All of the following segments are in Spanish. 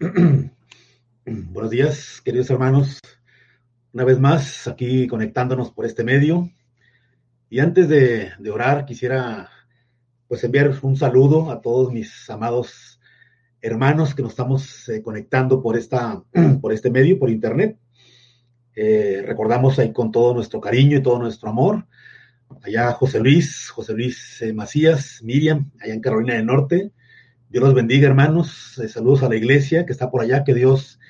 Buenos días, queridos hermanos. Una vez más, aquí conectándonos por este medio. Y antes de, de orar, quisiera pues enviar un saludo a todos mis amados hermanos que nos estamos eh, conectando por, esta, por este medio, por internet. Eh, recordamos ahí con todo nuestro cariño y todo nuestro amor. Allá José Luis, José Luis eh, Macías, Miriam, allá en Carolina del Norte, Dios los bendiga, hermanos. Eh, saludos a la iglesia que está por allá. Que Dios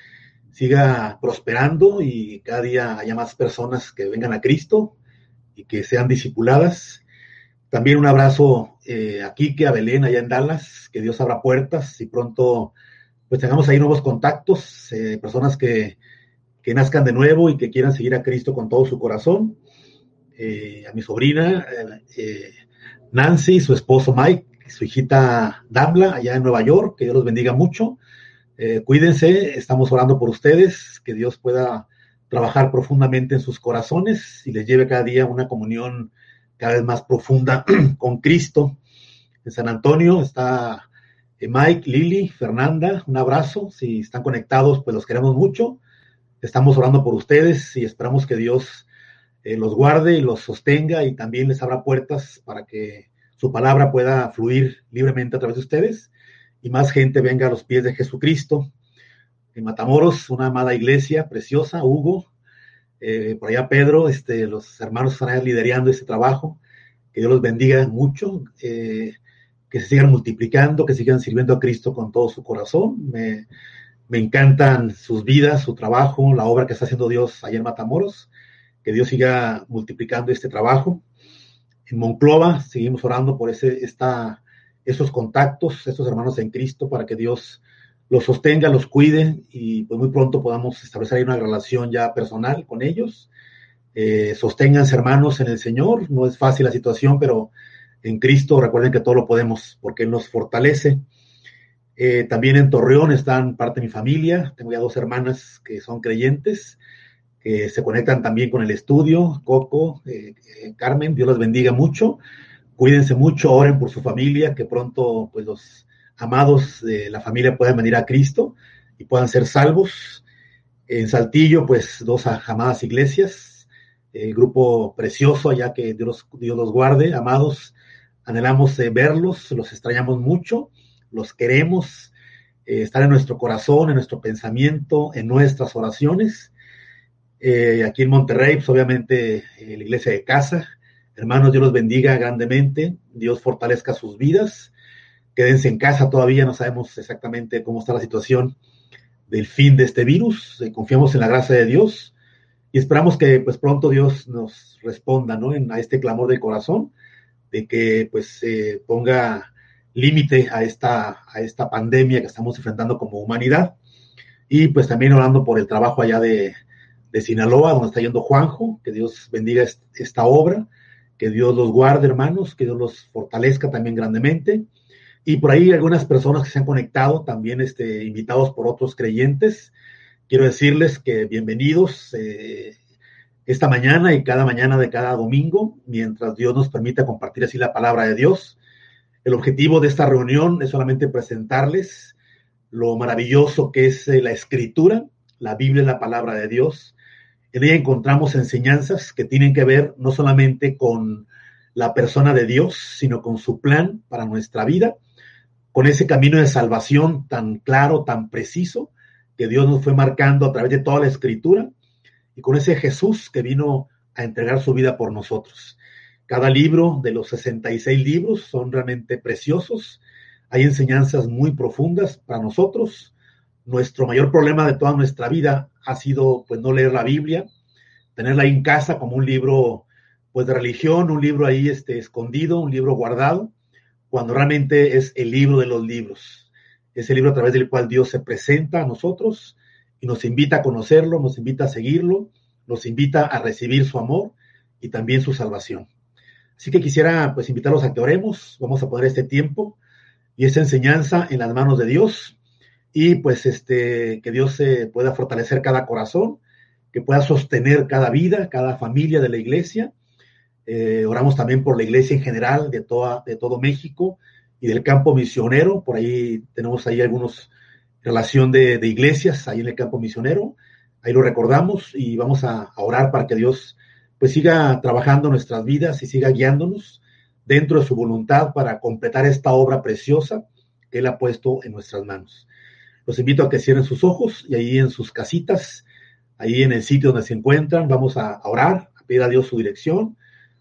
siga prosperando y cada día haya más personas que vengan a Cristo y que sean discipuladas. También un abrazo eh, a Quique, a Belén, allá en Dallas. Que Dios abra puertas y pronto pues tengamos ahí nuevos contactos, eh, personas que, que, nazcan de nuevo y que quieran seguir a Cristo con todo su corazón. A mi sobrina eh, Nancy, su esposo Mike, su hijita Damla, allá en Nueva York, que Dios los bendiga mucho. Eh, cuídense, estamos orando por ustedes, que Dios pueda trabajar profundamente en sus corazones y les lleve cada día una comunión cada vez más profunda con Cristo. En San Antonio está eh, Mike, Lili, Fernanda, un abrazo. Si están conectados, pues los queremos mucho. Estamos orando por ustedes y esperamos que Dios eh, los guarde y los sostenga y también les abra puertas para que su palabra pueda fluir libremente a través de ustedes y más gente venga a los pies de Jesucristo. En Matamoros, una amada iglesia preciosa, Hugo, eh, por allá Pedro, este, los hermanos están liderando ese trabajo. Que Dios los bendiga mucho, eh, que se sigan multiplicando, que sigan sirviendo a Cristo con todo su corazón. Me, me encantan sus vidas, su trabajo, la obra que está haciendo Dios allá en Matamoros. Que Dios siga multiplicando este trabajo en Monclova, seguimos orando por ese, esta, esos contactos, estos hermanos en Cristo, para que Dios los sostenga, los cuide y pues muy pronto podamos establecer una relación ya personal con ellos. Eh, sosténganse hermanos en el Señor, no es fácil la situación, pero en Cristo recuerden que todo lo podemos porque Él nos fortalece. Eh, también en Torreón están parte de mi familia, tengo ya dos hermanas que son creyentes, que se conectan también con el estudio, Coco, eh, eh, Carmen, Dios los bendiga mucho, cuídense mucho, oren por su familia, que pronto pues los amados de la familia puedan venir a Cristo y puedan ser salvos. En Saltillo, pues dos amadas iglesias, el grupo precioso, ya que Dios, Dios los guarde, amados, anhelamos eh, verlos, los extrañamos mucho, los queremos, estar en nuestro corazón, en nuestro pensamiento, en nuestras oraciones eh, aquí en Monterrey, pues obviamente eh, la iglesia de casa. Hermanos, Dios los bendiga grandemente, Dios fortalezca sus vidas. Quédense en casa todavía, no sabemos exactamente cómo está la situación del fin de este virus. Eh, confiamos en la gracia de Dios y esperamos que pues pronto Dios nos responda ¿no? a este clamor del corazón, de que pues eh, ponga límite a esta, a esta pandemia que estamos enfrentando como humanidad. Y pues también orando por el trabajo allá de, de Sinaloa, donde está yendo Juanjo, que Dios bendiga esta obra, que Dios los guarde, hermanos, que Dios los fortalezca también grandemente. Y por ahí algunas personas que se han conectado, también este, invitados por otros creyentes. Quiero decirles que bienvenidos eh, esta mañana y cada mañana de cada domingo, mientras Dios nos permita compartir así la palabra de Dios. El objetivo de esta reunión es solamente presentarles lo maravilloso que es eh, la escritura, la Biblia es la palabra de Dios, en ella encontramos enseñanzas que tienen que ver no solamente con la persona de Dios, sino con su plan para nuestra vida, con ese camino de salvación tan claro, tan preciso, que Dios nos fue marcando a través de toda la escritura, y con ese Jesús que vino a entregar su vida por nosotros. Cada libro de los 66 libros son realmente preciosos, hay enseñanzas muy profundas para nosotros. Nuestro mayor problema de toda nuestra vida ha sido pues no leer la Biblia, tenerla ahí en casa como un libro pues de religión, un libro ahí este, escondido, un libro guardado, cuando realmente es el libro de los libros. Es el libro a través del cual Dios se presenta a nosotros y nos invita a conocerlo, nos invita a seguirlo, nos invita a recibir su amor y también su salvación. Así que quisiera pues invitarlos a que oremos, vamos a poner este tiempo y esta enseñanza en las manos de Dios y pues este que Dios se pueda fortalecer cada corazón, que pueda sostener cada vida, cada familia de la iglesia. Eh, oramos también por la iglesia en general de toda de todo México y del campo misionero. Por ahí tenemos ahí algunos relación de, iglesias ahí en el campo misionero. Ahí lo recordamos y vamos a, a orar para que Dios pues siga trabajando nuestras vidas y siga guiándonos dentro de su voluntad para completar esta obra preciosa que Él ha puesto en nuestras manos. Los invito a que cierren sus ojos y ahí en sus casitas, ahí en el sitio donde se encuentran, vamos a orar, a pedir a Dios su dirección,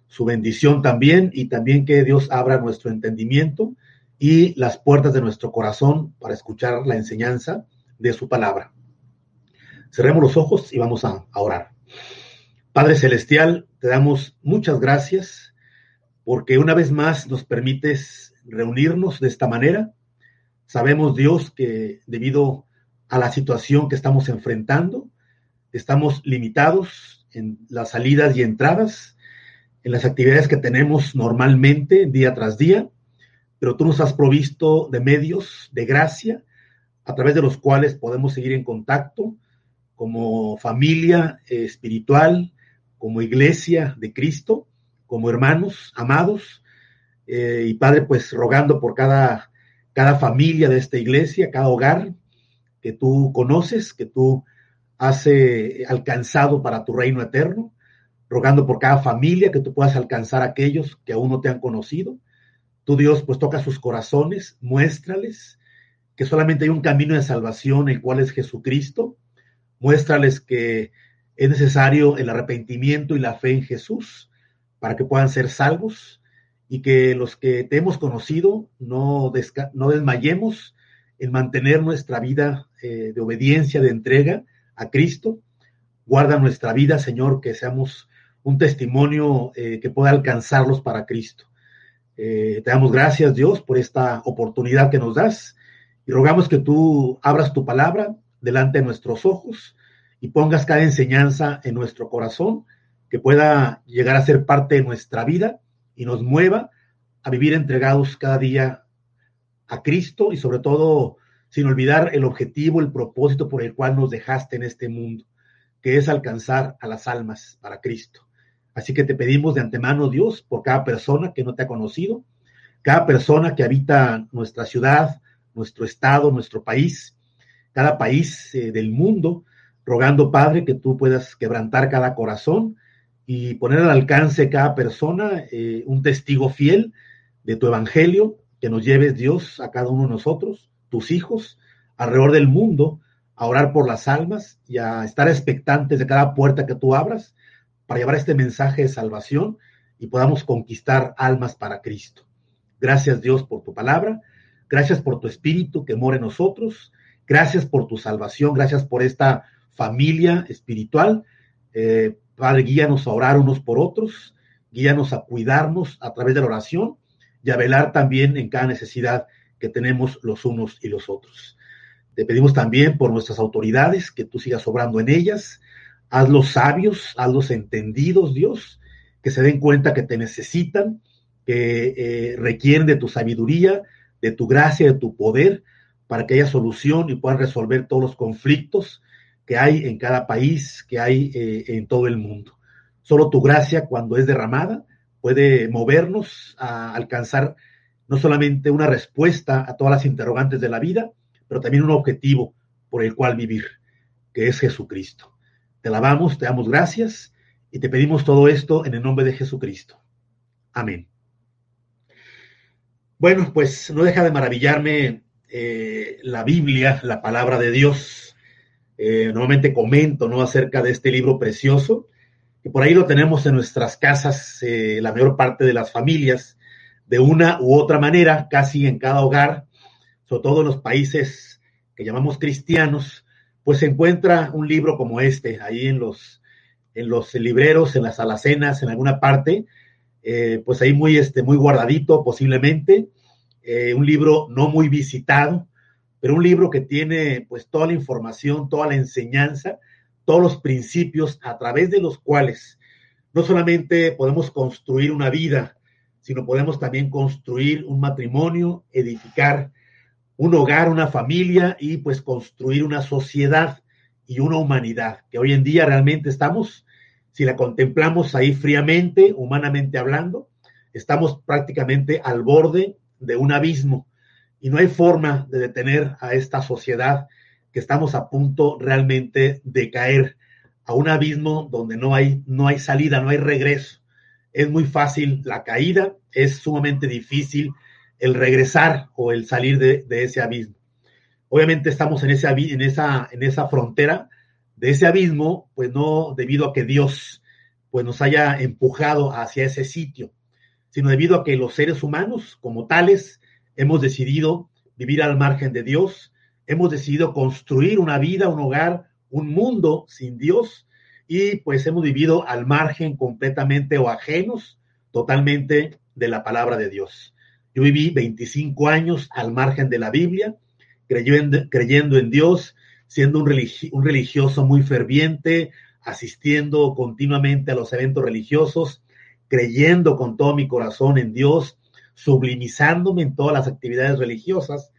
su bendición también y también que Dios abra nuestro entendimiento y las puertas de nuestro corazón para escuchar la enseñanza de su palabra. Cerremos los ojos y vamos a, orar. Padre Celestial, te damos muchas gracias porque una vez más nos permites reunirnos de esta manera. Sabemos, Dios, que debido a la situación que estamos enfrentando, estamos limitados en las salidas y entradas, en las actividades que tenemos normalmente día tras día pero tú nos has provisto de medios de gracia a través de los cuales podemos seguir en contacto como familia espiritual, como iglesia de Cristo, como hermanos amados. Eh, y Padre, pues rogando por cada, cada familia de esta iglesia, cada hogar que tú conoces, que tú has eh, alcanzado para tu reino eterno, rogando por cada familia que tú puedas alcanzar a aquellos que aún no te han conocido Tú Dios pues toca sus corazones, muéstrales que solamente hay un camino de salvación, el cual es Jesucristo. Muéstrales que es necesario el arrepentimiento y la fe en Jesús para que puedan ser salvos y que los que te hemos conocido no, desmayemos en mantener nuestra vida eh, de obediencia, de entrega a Cristo. Guarda nuestra vida, Señor, que seamos un testimonio eh, que pueda alcanzarlos para Cristo. Eh, te damos gracias, Dios, por esta oportunidad que nos das y rogamos que tú abras tu palabra delante de nuestros ojos y pongas cada enseñanza en nuestro corazón que pueda llegar a ser parte de nuestra vida y nos mueva a vivir entregados cada día a Cristo y sobre todo sin olvidar el objetivo, el propósito por el cual nos dejaste en este mundo, que es alcanzar a las almas para Cristo. Así que te pedimos de antemano, Dios, por cada persona que no te ha conocido, cada persona que habita nuestra ciudad, nuestro estado, nuestro país, cada país eh, del mundo, rogando, Padre, que tú puedas quebrantar cada corazón y poner al alcance cada persona eh, un testigo fiel de tu evangelio, que nos lleves, Dios, a cada uno de nosotros, tus hijos, alrededor del mundo, a orar por las almas y a estar expectantes de cada puerta que tú abras para llevar este mensaje de salvación y podamos conquistar almas para Cristo. Gracias Dios por tu palabra, gracias por tu espíritu que mora en nosotros, gracias por tu salvación, gracias por esta familia espiritual. Eh, Padre, guíanos a orar unos por otros, guíanos a cuidarnos a través de la oración y a velar también en cada necesidad que tenemos los unos y los otros. Te pedimos también por nuestras autoridades que tú sigas obrando en ellas, Hazlos sabios, hazlos entendidos, Dios, que se den cuenta que te necesitan, que eh, requieren de tu sabiduría, de tu gracia, de tu poder, para que haya solución y puedan resolver todos los conflictos que hay en cada país, que hay eh, en todo el mundo. Solo tu gracia, cuando es derramada, puede movernos a alcanzar no solamente una respuesta a todas las interrogantes de la vida, pero también un objetivo por el cual vivir, que es Jesucristo. Te alabamos, te damos gracias y te pedimos todo esto en el nombre de Jesucristo. Amén. Bueno, pues no deja de maravillarme eh, la Biblia, la palabra de Dios. Eh, normalmente comento ¿no? acerca de este libro precioso, que por ahí lo tenemos en nuestras casas, eh, la mayor parte de las familias, de una u otra manera, casi en cada hogar, sobre todo en los países que llamamos cristianos, pues se encuentra un libro como este ahí en los, en los libreros, en las alacenas, en alguna parte, eh, pues ahí muy, este, muy guardadito posiblemente, eh, un libro no muy visitado, pero un libro que tiene pues toda la información, toda la enseñanza, todos los principios a través de los cuales no solamente podemos construir una vida, sino podemos también construir un matrimonio, edificar un hogar, una familia y pues construir una sociedad y una humanidad, que hoy en día realmente estamos, si la contemplamos ahí fríamente, humanamente hablando, estamos prácticamente al borde de un abismo y no hay forma de detener a esta sociedad que estamos a punto realmente de caer a un abismo donde no hay, no hay salida, no hay regreso. Es muy fácil la caída, es sumamente difícil el regresar o el salir de, ese abismo. Obviamente estamos en, ese, en, esa, en esa frontera de ese abismo, pues no debido a que Dios pues nos haya empujado hacia ese sitio, sino debido a que los seres humanos como tales hemos decidido vivir al margen de Dios, hemos decidido construir una vida, un hogar, un mundo sin Dios y pues hemos vivido al margen completamente o ajenos totalmente de la palabra de Dios. Yo viví 25 años al margen de la Biblia, creyendo, creyendo en Dios, siendo un, un religioso muy ferviente, asistiendo continuamente a los eventos religiosos, creyendo con todo mi corazón en Dios, sublimizándome en todas las actividades religiosas,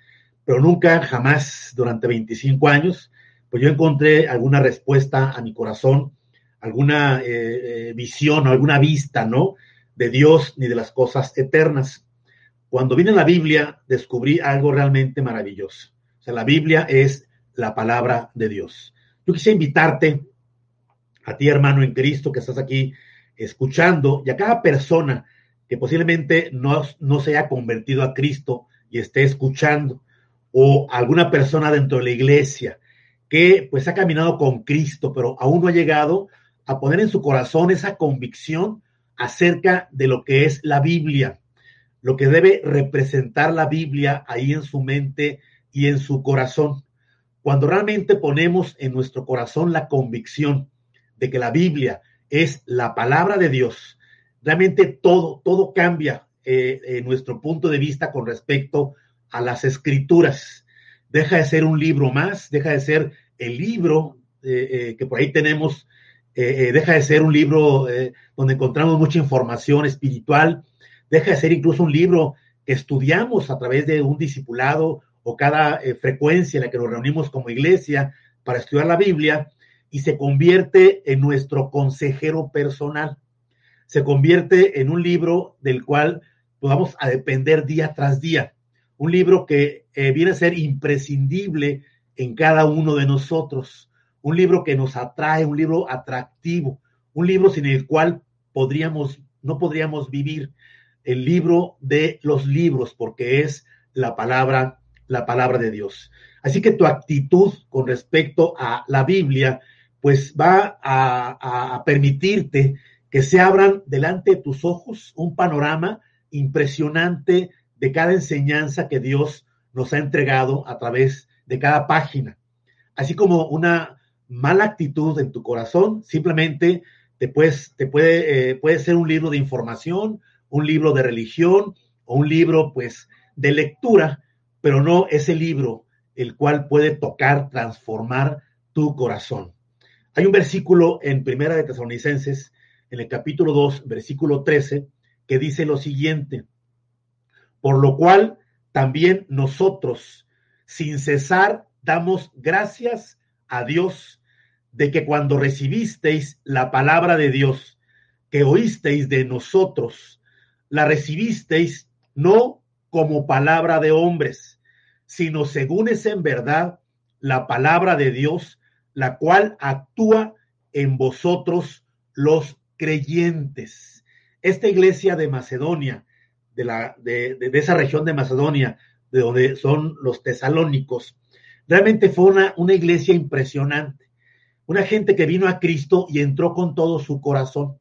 pero nunca, jamás, durante 25 años, pues yo encontré alguna respuesta a mi corazón, alguna eh, eh, visión alguna vista, ¿no? De Dios ni de las cosas eternas. Cuando vine a la Biblia, descubrí algo realmente maravilloso. O sea, la Biblia es la palabra de Dios. Yo quisiera invitarte a ti, hermano en Cristo, que estás aquí escuchando, y a cada persona que posiblemente no, no se haya convertido a Cristo y esté escuchando, o alguna persona dentro de la iglesia que pues ha caminado con Cristo, pero aún no ha llegado a poner en su corazón esa convicción acerca de lo que es la Biblia, lo que debe representar la Biblia ahí en su mente y en su corazón. Cuando realmente ponemos en nuestro corazón la convicción de que la Biblia es la palabra de Dios, realmente todo, todo cambia eh, en nuestro punto de vista con respecto a las escrituras. Deja de ser un libro más, deja de ser el libro eh, eh, que por ahí tenemos eh, deja de ser un libro donde encontramos mucha información espiritual, deja de ser incluso un libro que estudiamos a través de un discipulado o cada frecuencia en la que nos reunimos como iglesia para estudiar la Biblia y se convierte en nuestro consejero personal. Se convierte en un libro del cual vamos a depender día tras día. Un libro que viene a ser imprescindible en cada uno de nosotros. Un libro que nos atrae, un libro atractivo, un libro sin el cual podríamos, no podríamos vivir. El libro de los libros, porque es la palabra, la palabra de Dios. Así que tu actitud con respecto a la Biblia, pues va a permitirte que se abran delante de tus ojos un panorama impresionante de cada enseñanza que Dios nos ha entregado a través de cada página. Así como una mala actitud en tu corazón, simplemente te, puedes, te puede, eh, puede ser un libro de información, un libro de religión o un libro pues de lectura, pero no ese libro el cual puede tocar, transformar tu corazón. Hay un versículo en Primera de Tesalonicenses, en el capítulo 2, versículo 13, que dice lo siguiente, por lo cual también nosotros, sin cesar damos gracias a Dios de que cuando recibisteis la palabra de Dios que oísteis de nosotros, la recibisteis no como palabra de hombres, sino según es en verdad la palabra de Dios, la cual actúa en vosotros los creyentes. Esta iglesia de Macedonia, de, la, de, esa región de Macedonia, de donde son los tesalónicos. Realmente fue una, una iglesia impresionante, una gente que vino a Cristo y entró con todo su corazón.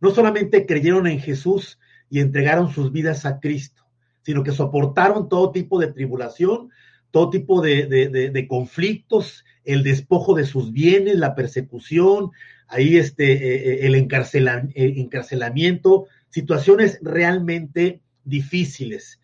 No solamente creyeron en Jesús y entregaron sus vidas a Cristo, sino que soportaron todo tipo de tribulación, todo tipo de, de, conflictos, el despojo de sus bienes, la persecución, ahí este, eh, eh, el, el encarcelamiento, situaciones realmente difíciles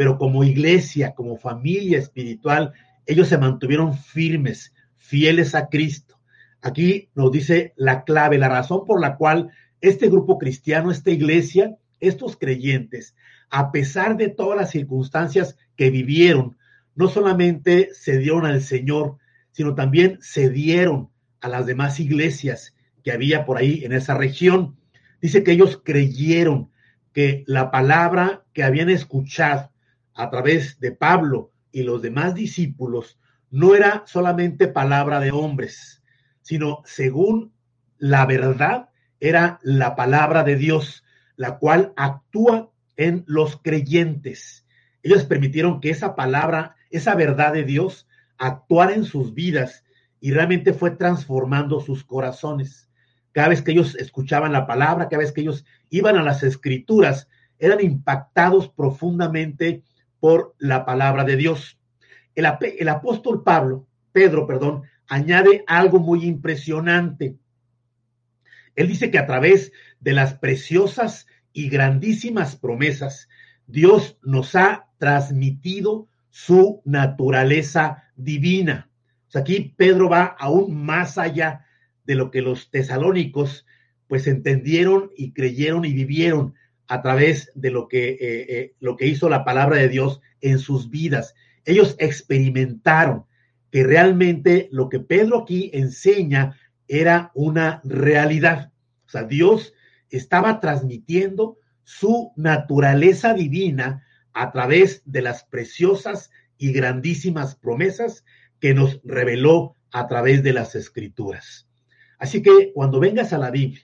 pero como iglesia, como familia espiritual, ellos se mantuvieron firmes, fieles a Cristo. Aquí nos dice la clave, la razón por la cual este grupo cristiano, esta iglesia, estos creyentes, a pesar de todas las circunstancias que vivieron, no solamente se dieron al Señor, sino también se dieron a las demás iglesias que había por ahí en esa región. Dice que ellos creyeron que la palabra que habían escuchado a través de Pablo y los demás discípulos no era solamente palabra de hombres, sino según la verdad era la palabra de Dios, la cual actúa en los creyentes. Ellos permitieron que esa palabra, esa verdad de Dios, actuara en sus vidas y realmente fue transformando sus corazones. Cada vez que ellos escuchaban la palabra, cada vez que ellos iban a las escrituras, eran impactados profundamente por la palabra de Dios. El, apóstol Pablo, Pedro, perdón, añade algo muy impresionante. Él dice que a través de las preciosas y grandísimas promesas, Dios nos ha transmitido su naturaleza divina. O sea, aquí Pedro va aún más allá de lo que los tesalónicos pues entendieron y creyeron y vivieron a través de lo que, eh, eh, lo que hizo la palabra de Dios en sus vidas. Ellos experimentaron que realmente lo que Pedro aquí enseña era una realidad. O sea, Dios estaba transmitiendo su naturaleza divina a través de las preciosas y grandísimas promesas que nos reveló a través de las escrituras. Así que cuando vengas a la Biblia,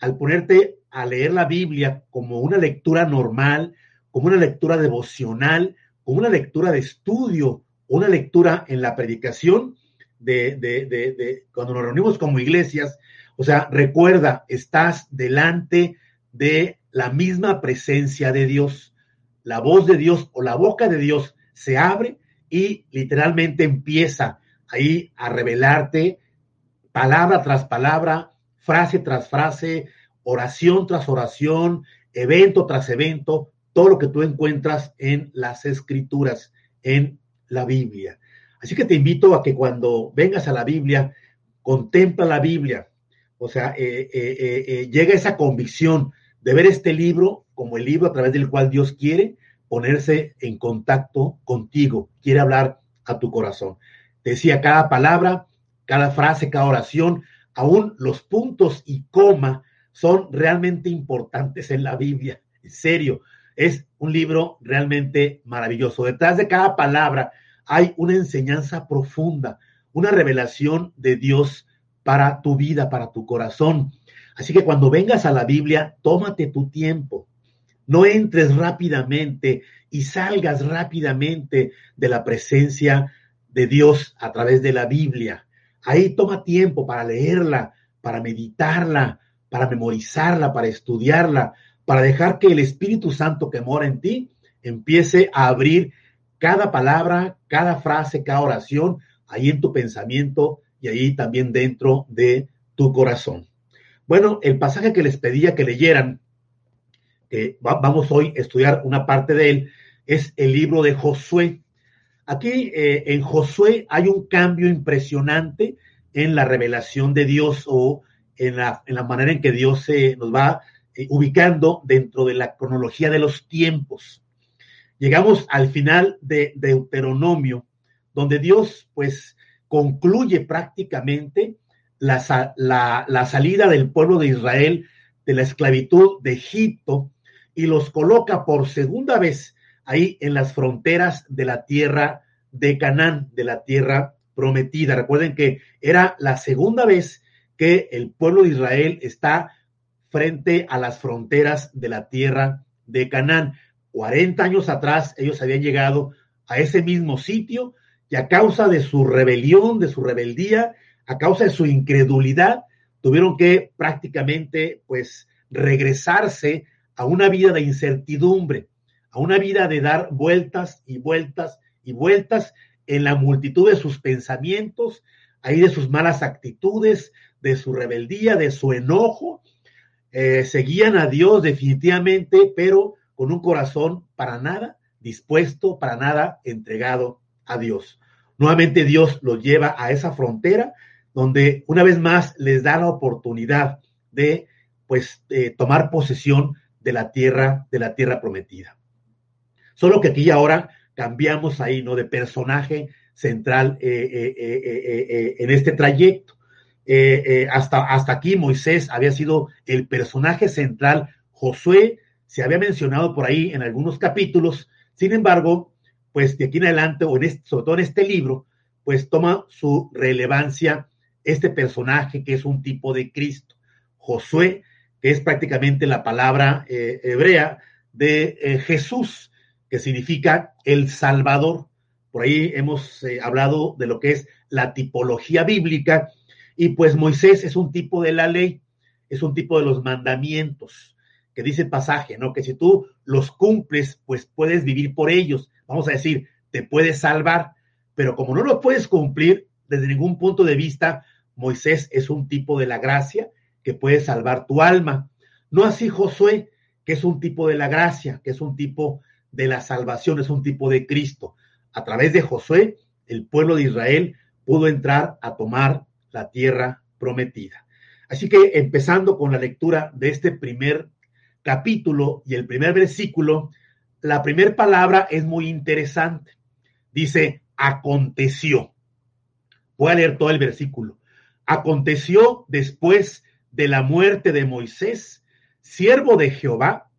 al ponerte a leer la Biblia como una lectura normal, como una lectura devocional, como una lectura de estudio, una lectura en la predicación de, cuando nos reunimos como iglesias, o sea, recuerda, estás delante de la misma presencia de Dios. La voz de Dios o la boca de Dios se abre y literalmente empieza ahí a revelarte palabra tras palabra, frase tras frase, oración tras oración, evento tras evento, todo lo que tú encuentras en las escrituras, en la Biblia. Así que te invito a que cuando vengas a la Biblia, contempla la Biblia, o sea, eh, eh, eh, llega esa convicción de ver este libro como el libro a través del cual Dios quiere ponerse en contacto contigo, quiere hablar a tu corazón. Te decía, cada palabra, cada frase, cada oración, aún los puntos y coma son realmente importantes en la Biblia. En serio, es un libro realmente maravilloso. Detrás de cada palabra hay una enseñanza profunda, una revelación de Dios para tu vida, para tu corazón. Así que cuando vengas a la Biblia, tómate tu tiempo. No entres rápidamente y salgas rápidamente de la presencia de Dios a través de la Biblia. Ahí toma tiempo para leerla, para meditarla, para memorizarla, para estudiarla, para dejar que el Espíritu Santo que mora en ti empiece a abrir cada palabra, cada frase, cada oración ahí en tu pensamiento y ahí también dentro de tu corazón. Bueno, el pasaje que les pedía que leyeran, que vamos hoy a estudiar una parte de él, es el libro de Josué. Aquí eh, en Josué hay un cambio impresionante en la revelación de Dios o en la, manera en que Dios se nos va eh, ubicando dentro de la cronología de los tiempos. Llegamos al final de Deuteronomio, donde Dios pues concluye prácticamente la, la, la salida del pueblo de Israel de la esclavitud de Egipto y los coloca por segunda vez ahí en las fronteras de la tierra de Canaán, de la tierra prometida. Recuerden que era la segunda vez que el pueblo de Israel está frente a las fronteras de la tierra de Canaán. 40 años atrás ellos habían llegado a ese mismo sitio y a causa de su rebelión, de su rebeldía, a causa de su incredulidad, tuvieron que prácticamente pues regresarse a una vida de incertidumbre, a una vida de dar vueltas y vueltas y vueltas en la multitud de sus pensamientos, ahí de sus malas actitudes, de su rebeldía, de su enojo. Eh, seguían a Dios definitivamente, pero con un corazón para nada dispuesto, para nada entregado a Dios. Nuevamente Dios los lleva a esa frontera donde una vez más les da la oportunidad de pues eh, tomar posesión de la tierra, de la tierra prometida. Solo que aquí ahora cambiamos ahí, ¿no? De personaje central eh, eh, en este trayecto. hasta, hasta aquí Moisés había sido el personaje central, Josué se había mencionado por ahí en algunos capítulos, sin embargo, pues de aquí en adelante, o en este, sobre todo en este libro, pues toma su relevancia este personaje que es un tipo de Cristo, Josué, que es prácticamente la palabra eh, hebrea de eh, Jesús, que significa el Salvador. Por ahí hemos eh, hablado de lo que es la tipología bíblica, y pues Moisés es un tipo de la ley, es un tipo de los mandamientos, que dice el pasaje, ¿no? Que si tú los cumples, pues puedes vivir por ellos. Vamos a decir, te puedes salvar, pero como no los puedes cumplir desde ningún punto de vista, Moisés es un tipo de la gracia que puede salvar tu alma. No así Josué, que es un tipo de la gracia, que es un tipo de la salvación, es un tipo de Cristo. A través de Josué, el pueblo de Israel pudo entrar a tomar la tierra prometida. Así que empezando con la lectura de este primer capítulo y el primer versículo, la primera palabra es muy interesante. Dice, aconteció. Voy a leer todo el versículo. Aconteció después de la muerte de Moisés, siervo de Jehová,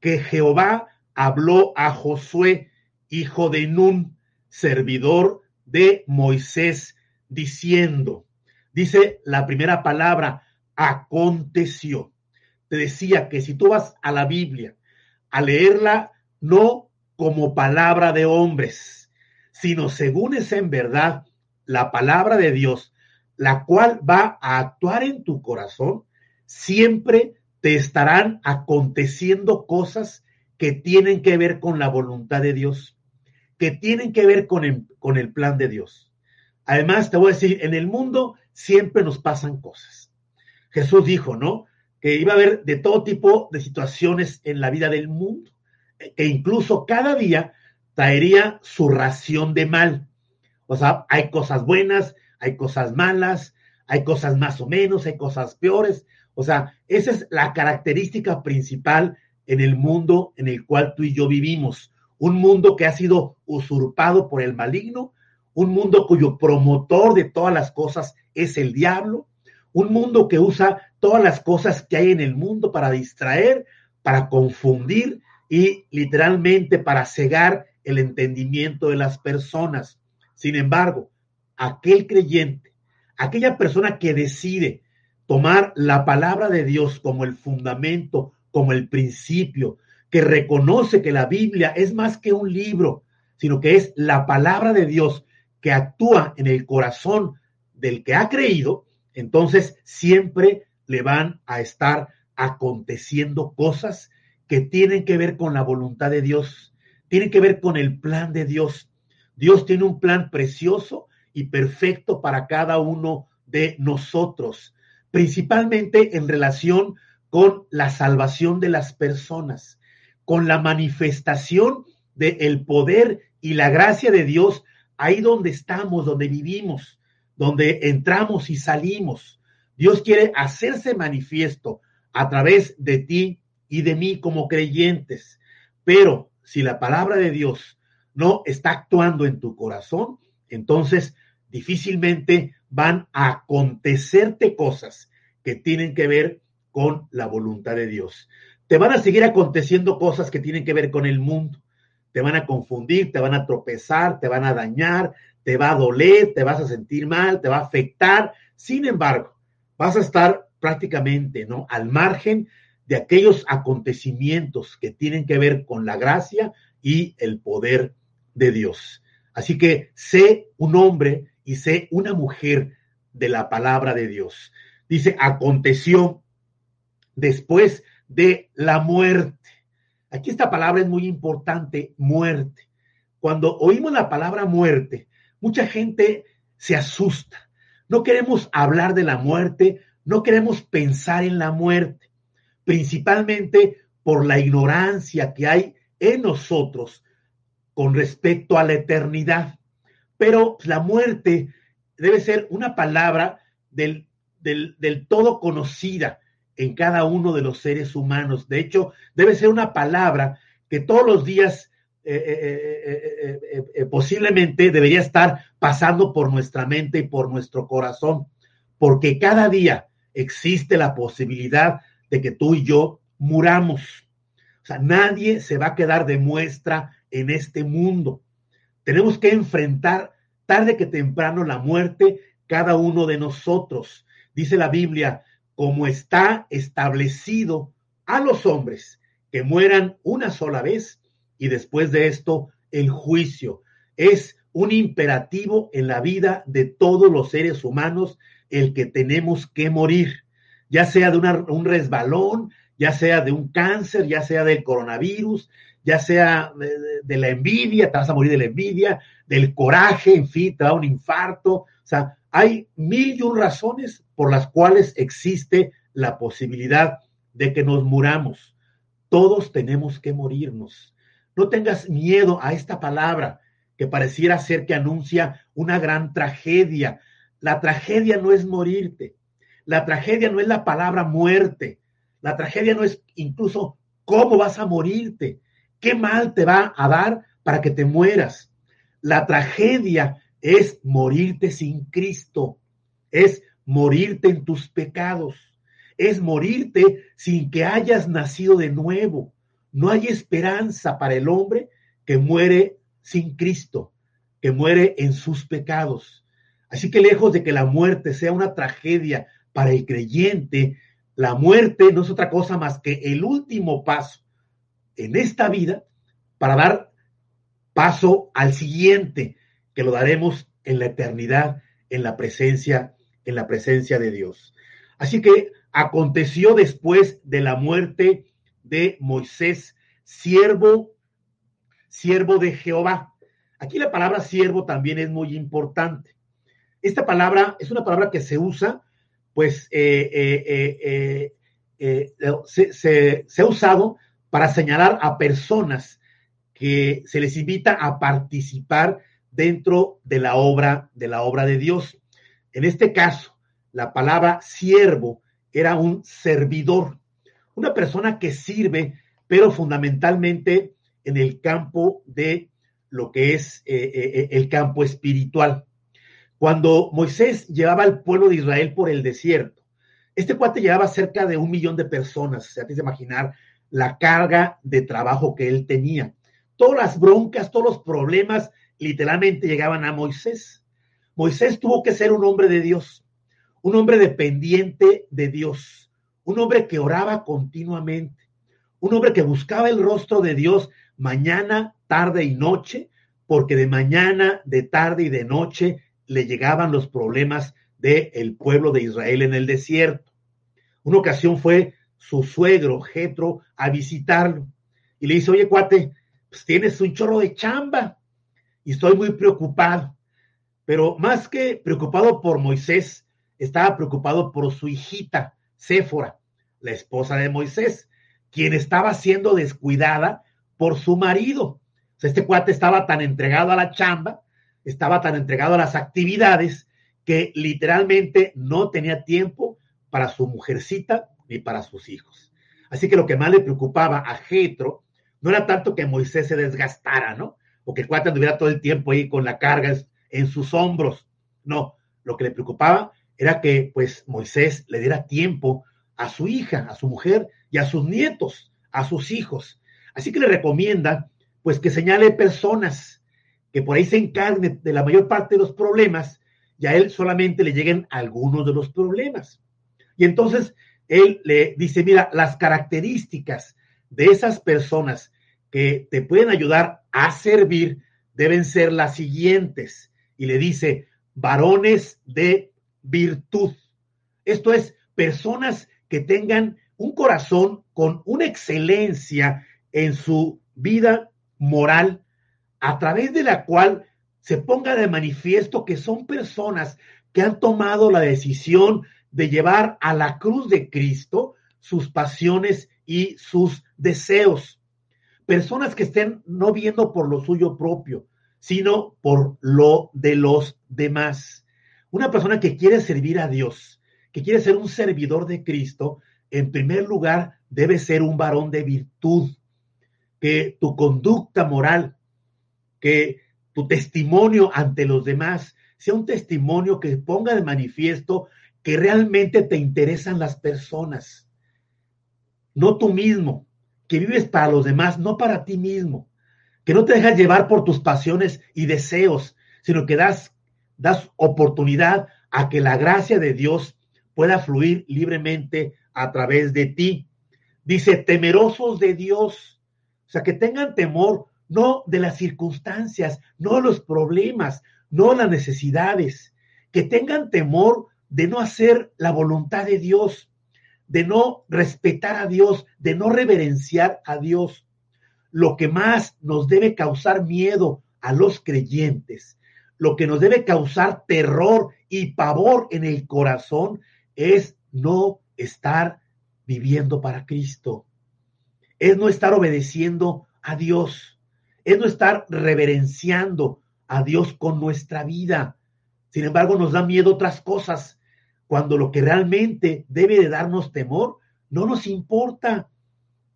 que Jehová habló a Josué, hijo de Nun, servidor de Moisés, diciendo, dice la primera palabra, aconteció. Te decía que si tú vas a la Biblia a leerla no como palabra de hombres, sino según es en verdad la palabra de Dios, la cual va a actuar en tu corazón, siempre te estarán aconteciendo cosas que tienen que ver con la voluntad de Dios, que tienen que ver con el, con el plan de Dios. Además, te voy a decir, en el mundo siempre nos pasan cosas. Jesús dijo, ¿no? Que iba a haber de todo tipo de situaciones en la vida del mundo, e incluso cada día traería su ración de mal. O sea, hay cosas buenas, hay cosas malas, hay cosas más o menos, hay cosas peores. O sea, esa es la característica principal en el mundo en el cual tú y yo vivimos. Un mundo que ha sido usurpado por el maligno, un mundo cuyo promotor de todas las cosas es el diablo, un mundo que usa todas las cosas que hay en el mundo para distraer, para confundir y literalmente para cegar el entendimiento de las personas. Sin embargo, aquel creyente, aquella persona que decide tomar la palabra de Dios como el fundamento, como el principio, que reconoce que la Biblia es más que un libro, sino que es la palabra de Dios que actúa en el corazón del que ha creído, entonces siempre le van a estar aconteciendo cosas que tienen que ver con la voluntad de Dios, tienen que ver con el plan de Dios. Dios tiene un plan precioso y perfecto para cada uno de nosotros, principalmente en relación con la salvación de las personas, con la manifestación del poder y la gracia de Dios ahí donde estamos, donde vivimos, donde entramos y salimos. Dios quiere hacerse manifiesto a través de ti y de mí como creyentes. Pero si la palabra de Dios no está actuando en tu corazón, entonces difícilmente van a acontecerte cosas que tienen que ver con la voluntad de Dios. Te van a seguir aconteciendo cosas que tienen que ver con el mundo. Te van a confundir, te van a tropezar, te van a dañar, te va a doler, te vas a sentir mal, te va a afectar. Sin embargo, vas a estar prácticamente, ¿no? Al margen de aquellos acontecimientos que tienen que ver con la gracia y el poder de Dios. Así que sé un hombre y sé una mujer de la palabra de Dios. Dice, aconteció después de la muerte. Aquí esta palabra es muy importante, muerte. Cuando oímos la palabra muerte, mucha gente se asusta. No queremos hablar de la muerte, no queremos pensar en la muerte, principalmente por la ignorancia que hay en nosotros con respecto a la eternidad. Pero la muerte debe ser una palabra del, del, todo conocida en cada uno de los seres humanos. De hecho, debe ser una palabra que todos los días eh, eh, eh, posiblemente debería estar pasando por nuestra mente y por nuestro corazón, porque cada día existe la posibilidad de que tú y yo muramos. O sea, nadie se va a quedar de muestra en este mundo. Tenemos que enfrentar tarde que temprano la muerte cada uno de nosotros. Dice la Biblia, como está establecido a los hombres que mueran una sola vez y después de esto el juicio. Es un imperativo en la vida de todos los seres humanos el que tenemos que morir, ya sea de un resbalón, ya sea de un cáncer, ya sea del coronavirus, ya sea de, la envidia, te vas a morir de la envidia, del coraje, en fin, te da un infarto. O sea, hay mil y un razones por las cuales existe la posibilidad de que nos muramos. Todos tenemos que morirnos. No tengas miedo a esta palabra que pareciera ser que anuncia una gran tragedia. La tragedia no es morirte. La tragedia no es la palabra muerte. La tragedia no es incluso cómo vas a morirte. ¿Qué mal te va a dar para que te mueras? La tragedia es morirte sin Cristo, es morirte en tus pecados, es morirte sin que hayas nacido de nuevo. No hay esperanza para el hombre que muere sin Cristo, que muere en sus pecados. Así que lejos de que la muerte sea una tragedia para el creyente, la muerte no es otra cosa más que el último paso en esta vida para dar paso al siguiente, que lo daremos en la eternidad, en la presencia, en la presencia de Dios. Así que aconteció después de la muerte de Moisés, siervo, siervo de Jehová. Aquí la palabra siervo también es muy importante. Esta palabra es una palabra que se usa, pues eh, eh, eh, se, se, ha usado para señalar a personas que se les invita a participar dentro de la obra de la obra de Dios. En este caso, la palabra siervo era un servidor, una persona que sirve, pero fundamentalmente en el campo de lo que es eh, eh, eh, el campo espiritual. Cuando Moisés llevaba al pueblo de Israel por el desierto, este cuate llevaba cerca de un millón de personas, se hace imaginar la carga de trabajo que él tenía. Todas las broncas, todos los problemas literalmente llegaban a Moisés. Moisés tuvo que ser un hombre de Dios, un hombre dependiente de Dios, un hombre que oraba continuamente, un hombre que buscaba el rostro de Dios mañana, tarde y noche, porque de mañana, de tarde y de noche le llegaban los problemas del pueblo de Israel en el desierto. Una ocasión fue su suegro, Jetro, a visitarlo. Y le dice, oye, cuate, pues tienes un chorro de chamba y estoy muy preocupado. Pero más que preocupado por Moisés, estaba preocupado por su hijita, Séfora, la esposa de Moisés, quien estaba siendo descuidada por su marido. O sea, este cuate estaba tan entregado a la chamba, estaba tan entregado a las actividades, que literalmente no tenía tiempo para su mujercita ni para sus hijos. Así que lo que más le preocupaba a Jetro no era tanto que Moisés se desgastara, ¿no? O que el cuate anduviera todo el tiempo ahí con la carga en sus hombros. No, lo que le preocupaba era que pues Moisés le diera tiempo a su hija, a su mujer y a sus nietos, a sus hijos. Así que le recomienda pues que señale personas que por ahí se encarguen de la mayor parte de los problemas y a él solamente le lleguen algunos de los problemas. Y entonces él le dice, mira, las características de esas personas que te pueden ayudar a servir deben ser las siguientes. Y le dice, varones de virtud. Esto es, personas que tengan un corazón con una excelencia en su vida moral, a través de la cual se ponga de manifiesto que son personas que han tomado la decisión de llevar a la cruz de Cristo sus pasiones y sus deseos. Personas que estén no viendo por lo suyo propio, sino por lo de los demás. Una persona que quiere servir a Dios, que quiere ser un servidor de Cristo, en primer lugar debe ser un varón de virtud, que tu conducta moral, que tu testimonio ante los demás sea un testimonio que ponga de manifiesto que realmente te interesan las personas, no tú mismo, que vives para los demás, no para ti mismo, que no te dejas llevar por tus pasiones y deseos, sino que das, das oportunidad a que la gracia de Dios pueda fluir libremente a través de ti. Dice, temerosos de Dios, o sea, que tengan temor no de las circunstancias, no los problemas, no las necesidades, que tengan temor de no hacer la voluntad de Dios, de no respetar a Dios, de no reverenciar a Dios. Lo que más nos debe causar miedo a los creyentes, lo que nos debe causar terror y pavor en el corazón es no estar viviendo para Cristo, es no estar obedeciendo a Dios, es no estar reverenciando a Dios con nuestra vida. Sin embargo, nos da miedo otras cosas, cuando lo que realmente debe de darnos temor no nos importa,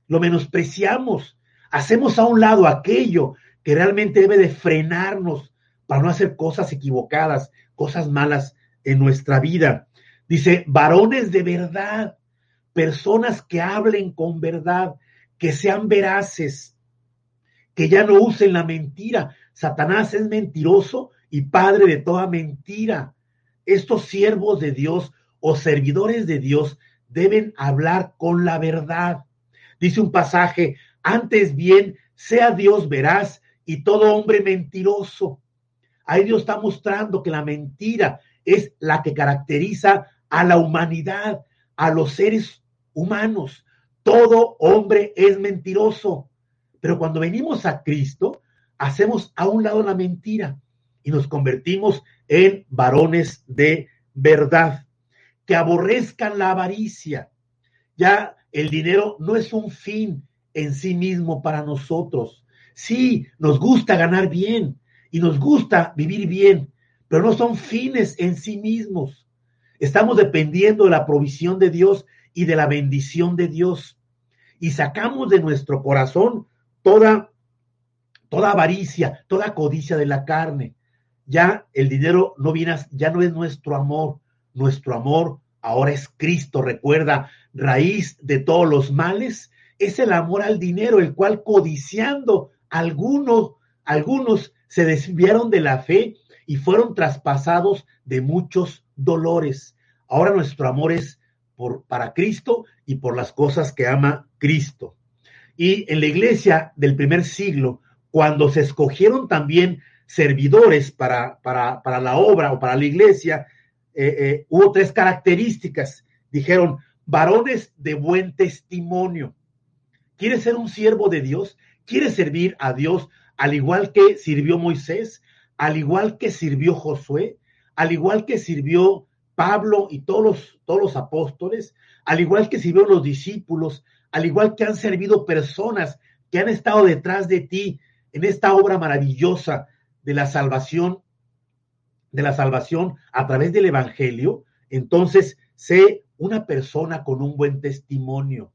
lo menospreciamos, hacemos a un lado aquello que realmente debe de frenarnos para no hacer cosas equivocadas, cosas malas en nuestra vida. Dice, varones de verdad, personas que hablen con verdad, que sean veraces, que ya no usen la mentira. Satanás es mentiroso y padre de toda mentira. Estos siervos de Dios o servidores de Dios deben hablar con la verdad. Dice un pasaje, antes bien, sea Dios veraz y todo hombre mentiroso. Ahí Dios está mostrando que la mentira es la que caracteriza a la humanidad, a los seres humanos. Todo hombre es mentiroso. Pero cuando venimos a Cristo, hacemos a un lado la mentira y nos convertimos en varones de verdad, que aborrezcan la avaricia. Ya el dinero no es un fin en sí mismo para nosotros. Sí, nos gusta ganar bien y nos gusta vivir bien, pero no son fines en sí mismos. Estamos dependiendo de la provisión de Dios y de la bendición de Dios. Y sacamos de nuestro corazón toda, toda avaricia, toda codicia de la carne. Ya el dinero no viene, ya no es nuestro amor, nuestro amor ahora es Cristo. Recuerda, raíz de todos los males es el amor al dinero, el cual codiciando algunos, algunos se desviaron de la fe y fueron traspasados de muchos dolores. Ahora nuestro amor es por, para Cristo y por las cosas que ama Cristo. Y en la iglesia del primer siglo, cuando se escogieron también servidores para, para, para la obra o para la iglesia, eh, eh, hubo tres características. Dijeron, varones de buen testimonio. ¿Quieres ser un siervo de Dios? ¿Quieres servir a Dios al igual que sirvió Moisés? Al igual que sirvió Josué? Al igual que sirvió Pablo y todos los, todos los apóstoles? Al igual que sirvió los discípulos? Al igual que han servido personas que han estado detrás de ti en esta obra maravillosa de la salvación, de la salvación a través del Evangelio, entonces sé una persona con un buen testimonio.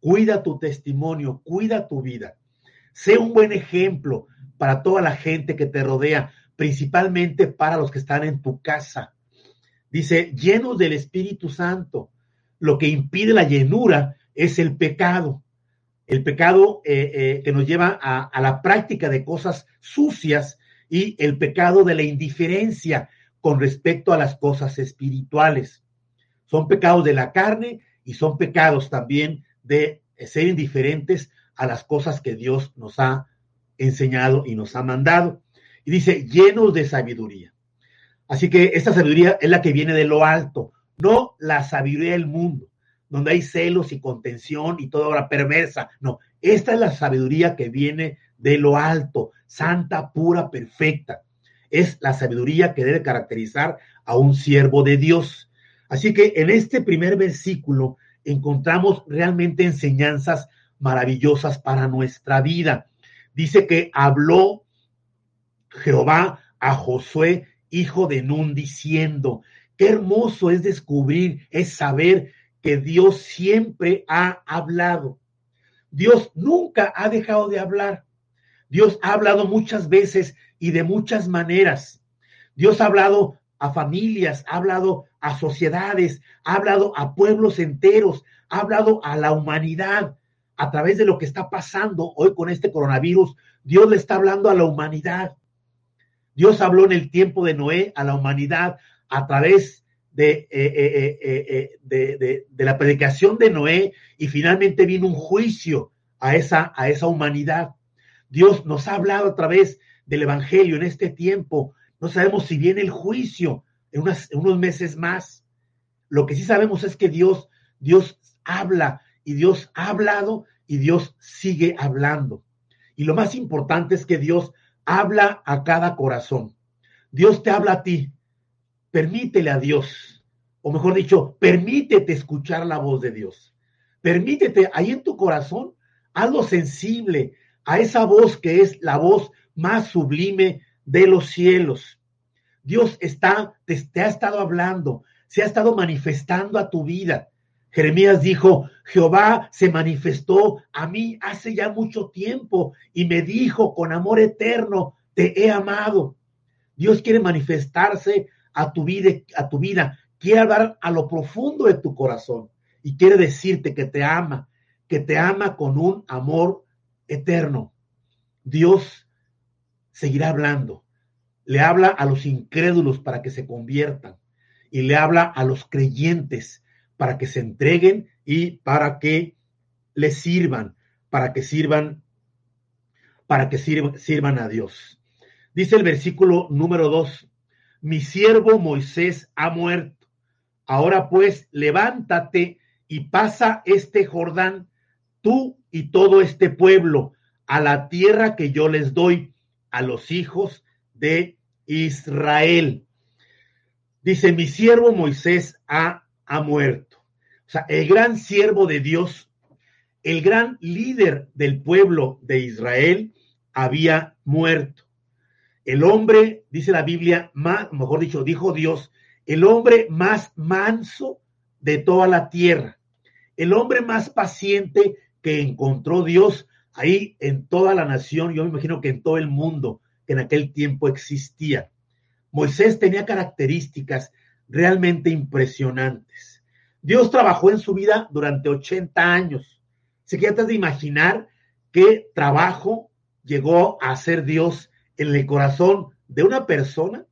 Cuida tu testimonio, cuida tu vida. Sé un buen ejemplo para toda la gente que te rodea, principalmente para los que están en tu casa. Dice, llenos del Espíritu Santo. Lo que impide la llenura es el pecado. El pecado eh, eh, que nos lleva a, a la práctica de cosas sucias y el pecado de la indiferencia con respecto a las cosas espirituales. Son pecados de la carne y son pecados también de ser indiferentes a las cosas que Dios nos ha enseñado y nos ha mandado. Y dice, llenos de sabiduría. Así que esta sabiduría es la que viene de lo alto, no la sabiduría del mundo, donde hay celos y contención y toda obra perversa. No, esta es la sabiduría que viene de lo alto, santa, pura, perfecta. Es la sabiduría que debe caracterizar a un siervo de Dios. Así que en este primer versículo encontramos realmente enseñanzas maravillosas para nuestra vida. Dice que habló Jehová a Josué, hijo de Nun, diciendo, qué hermoso es descubrir, es saber que Dios siempre ha hablado. Dios nunca ha dejado de hablar. Dios ha hablado muchas veces y de muchas maneras. Dios ha hablado a familias, ha hablado a sociedades, ha hablado a pueblos enteros, ha hablado a la humanidad a través de lo que está pasando hoy con este coronavirus. Dios le está hablando a la humanidad. Dios habló en el tiempo de Noé a la humanidad a través de, eh, eh, eh, la predicación de Noé y finalmente vino un juicio a esa, a esa humanidad. Dios nos ha hablado a través del Evangelio en este tiempo. No sabemos si viene el juicio en, unos meses más. Lo que sí sabemos es que Dios, Dios habla y Dios ha hablado y Dios sigue hablando. Y lo más importante es que Dios habla a cada corazón. Dios te habla a ti. Permítele a Dios, o mejor dicho, permítete escuchar la voz de Dios. Permítete ahí en tu corazón, algo sensible a esa voz que es la voz más sublime de los cielos. Dios está, te, te ha estado hablando, se ha estado manifestando a tu vida. Jeremías dijo, Jehová se manifestó a mí hace ya mucho tiempo y me dijo, con amor eterno, te he amado. Dios quiere manifestarse a tu vida, a tu vida, quiere hablar a lo profundo de tu corazón y quiere decirte que te ama, que te ama con un amor eterno. Dios seguirá hablando. Le habla a los incrédulos para que se conviertan y le habla a los creyentes para que se entreguen y para que le sirvan, para que sirvan, para que sirvan, a Dios. Dice el versículo número dos, mi siervo Moisés ha muerto. Ahora pues, levántate y pasa este Jordán, tú y todo este pueblo, a la tierra que yo les doy a los hijos de Israel. Dice, mi siervo Moisés ha, ha muerto. O sea, el gran siervo de Dios, el gran líder del pueblo de Israel, había muerto. El hombre, dice la Biblia, más, mejor dicho, dijo Dios, el hombre más manso de toda la tierra, el hombre más paciente que encontró Dios ahí en toda la nación, yo me imagino que en todo el mundo que en aquel tiempo existía. Moisés tenía características realmente impresionantes. Dios trabajó en su vida durante 80 años. Se que de imaginar qué trabajo llegó a hacer Dios en el corazón de una persona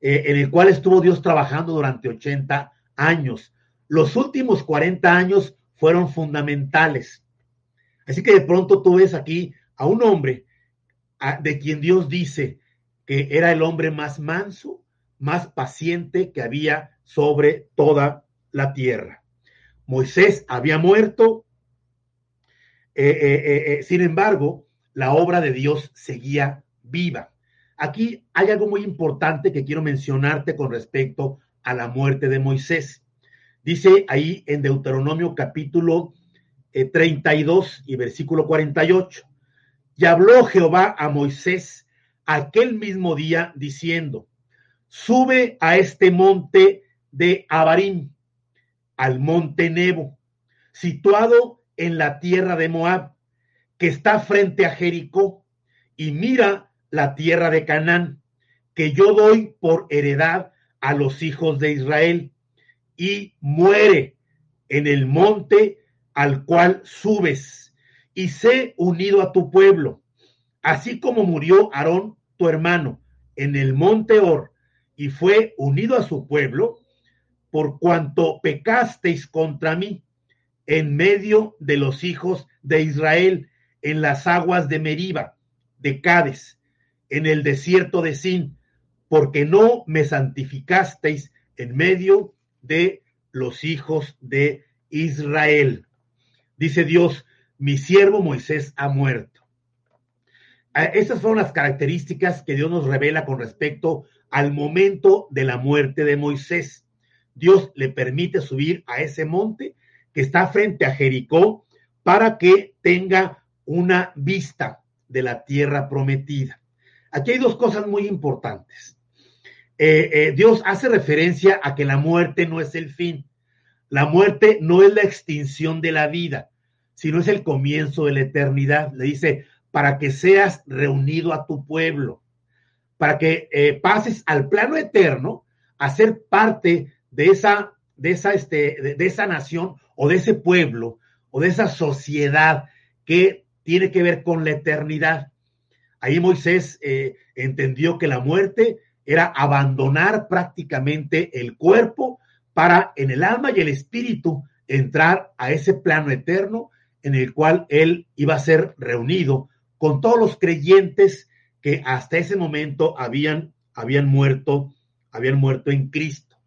eh, en el cual estuvo Dios trabajando durante 80 años. Los últimos 40 años fueron fundamentales. Así que de pronto tú ves aquí a un hombre de quien Dios dice que era el hombre más manso, más paciente que había sobre toda la tierra. Moisés había muerto, eh, eh, eh, sin embargo, la obra de Dios seguía viva. Aquí hay algo muy importante que quiero mencionarte con respecto a la muerte de Moisés. Dice ahí en Deuteronomio capítulo 32 y versículo 48. Y habló Jehová a Moisés aquel mismo día diciendo, sube a este monte de Abarim al monte Nebo, situado en la tierra de Moab, que está frente a Jericó, y mira la tierra de Canaán, que yo doy por heredad a los hijos de Israel, y muere en el monte al cual subes, y sé unido a tu pueblo, así como murió Aarón, tu hermano, en el monte Or, y fue unido a su pueblo, por cuanto pecasteis contra mí en medio de los hijos de Israel en las aguas de Meriba, de Cades, en el desierto de Sin, porque no me santificasteis en medio de los hijos de Israel. Dice Dios, mi siervo Moisés ha muerto. Esas son las características que Dios nos revela con respecto al momento de la muerte de Moisés. Dios le permite subir a ese monte que está frente a Jericó, para que tenga una vista de la tierra prometida. Aquí hay dos cosas muy importantes. Eh, eh, Dios hace referencia a que la muerte no es el fin. La muerte no es la extinción de la vida, sino es el comienzo de la eternidad. Le dice, para que seas reunido a tu pueblo, para que eh, pases al plano eterno a ser parte de esa, de esa, este, de, esa nación o de ese pueblo o de esa sociedad que tiene que ver con la eternidad. Ahí Moisés eh, entendió que la muerte era abandonar prácticamente el cuerpo para en el alma y el espíritu entrar a ese plano eterno en el cual él iba a ser reunido con todos los creyentes que hasta ese momento habían, habían muerto, habían muerto en Cristo.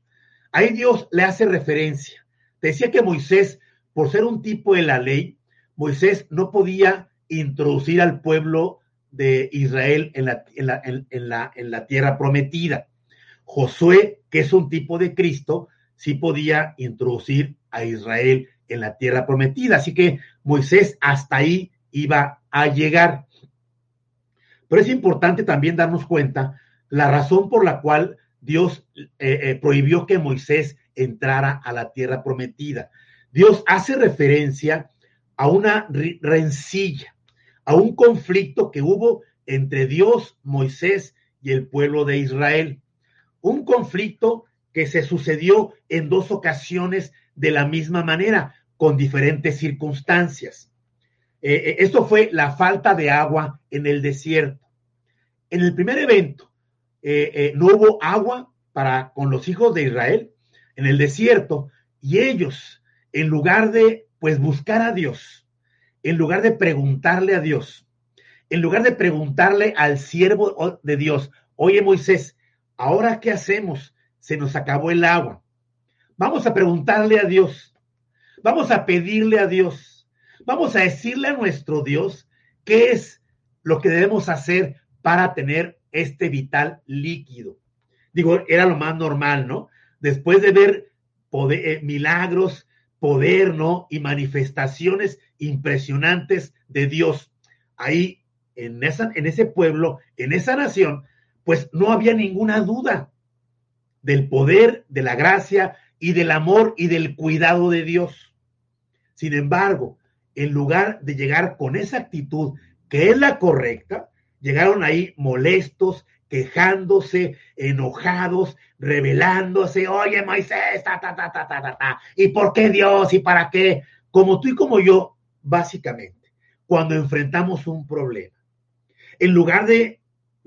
Ahí Dios le hace referencia. Decía que Moisés, por ser un tipo de la ley, Moisés no podía introducir al pueblo de Israel en la, en la, en, la, en la tierra prometida. Josué, que es un tipo de Cristo, sí podía introducir a Israel en la tierra prometida. Así que Moisés hasta ahí iba a llegar. Pero es importante también darnos cuenta la razón por la cual Dios eh, eh, prohibió que Moisés entrara a la tierra prometida. Dios hace referencia a una rencilla, a un conflicto que hubo entre Dios, Moisés y el pueblo de Israel. Un conflicto que se sucedió en dos ocasiones de la misma manera, con diferentes circunstancias. Eh, eh, esto fue la falta de agua en el desierto. En el primer evento, eh, no hubo agua para con los hijos de Israel en el desierto y ellos, en lugar de pues buscar a Dios, en lugar de preguntarle a Dios, en lugar de preguntarle al siervo de Dios, oye Moisés, ¿ahora qué hacemos? Se nos acabó el agua. Vamos a preguntarle a Dios. Vamos a pedirle a Dios. Vamos a decirle a nuestro Dios qué es lo que debemos hacer para tener este vital líquido. Digo, era lo más normal, ¿no? Después de ver eh, milagros, poder, ¿no? Y manifestaciones impresionantes de Dios. Ahí, en, esa, en ese pueblo, en esa nación, pues no había ninguna duda del poder, de la gracia y del amor y del cuidado de Dios. Sin embargo, en lugar de llegar con esa actitud que es la correcta, llegaron ahí molestos, quejándose, enojados, rebelándose, oye Moisés, ta, ta, ta, ta, ta, ta, ta, ¿y por qué Dios? ¿Y para qué? Como tú y como yo, básicamente, cuando enfrentamos un problema. En lugar de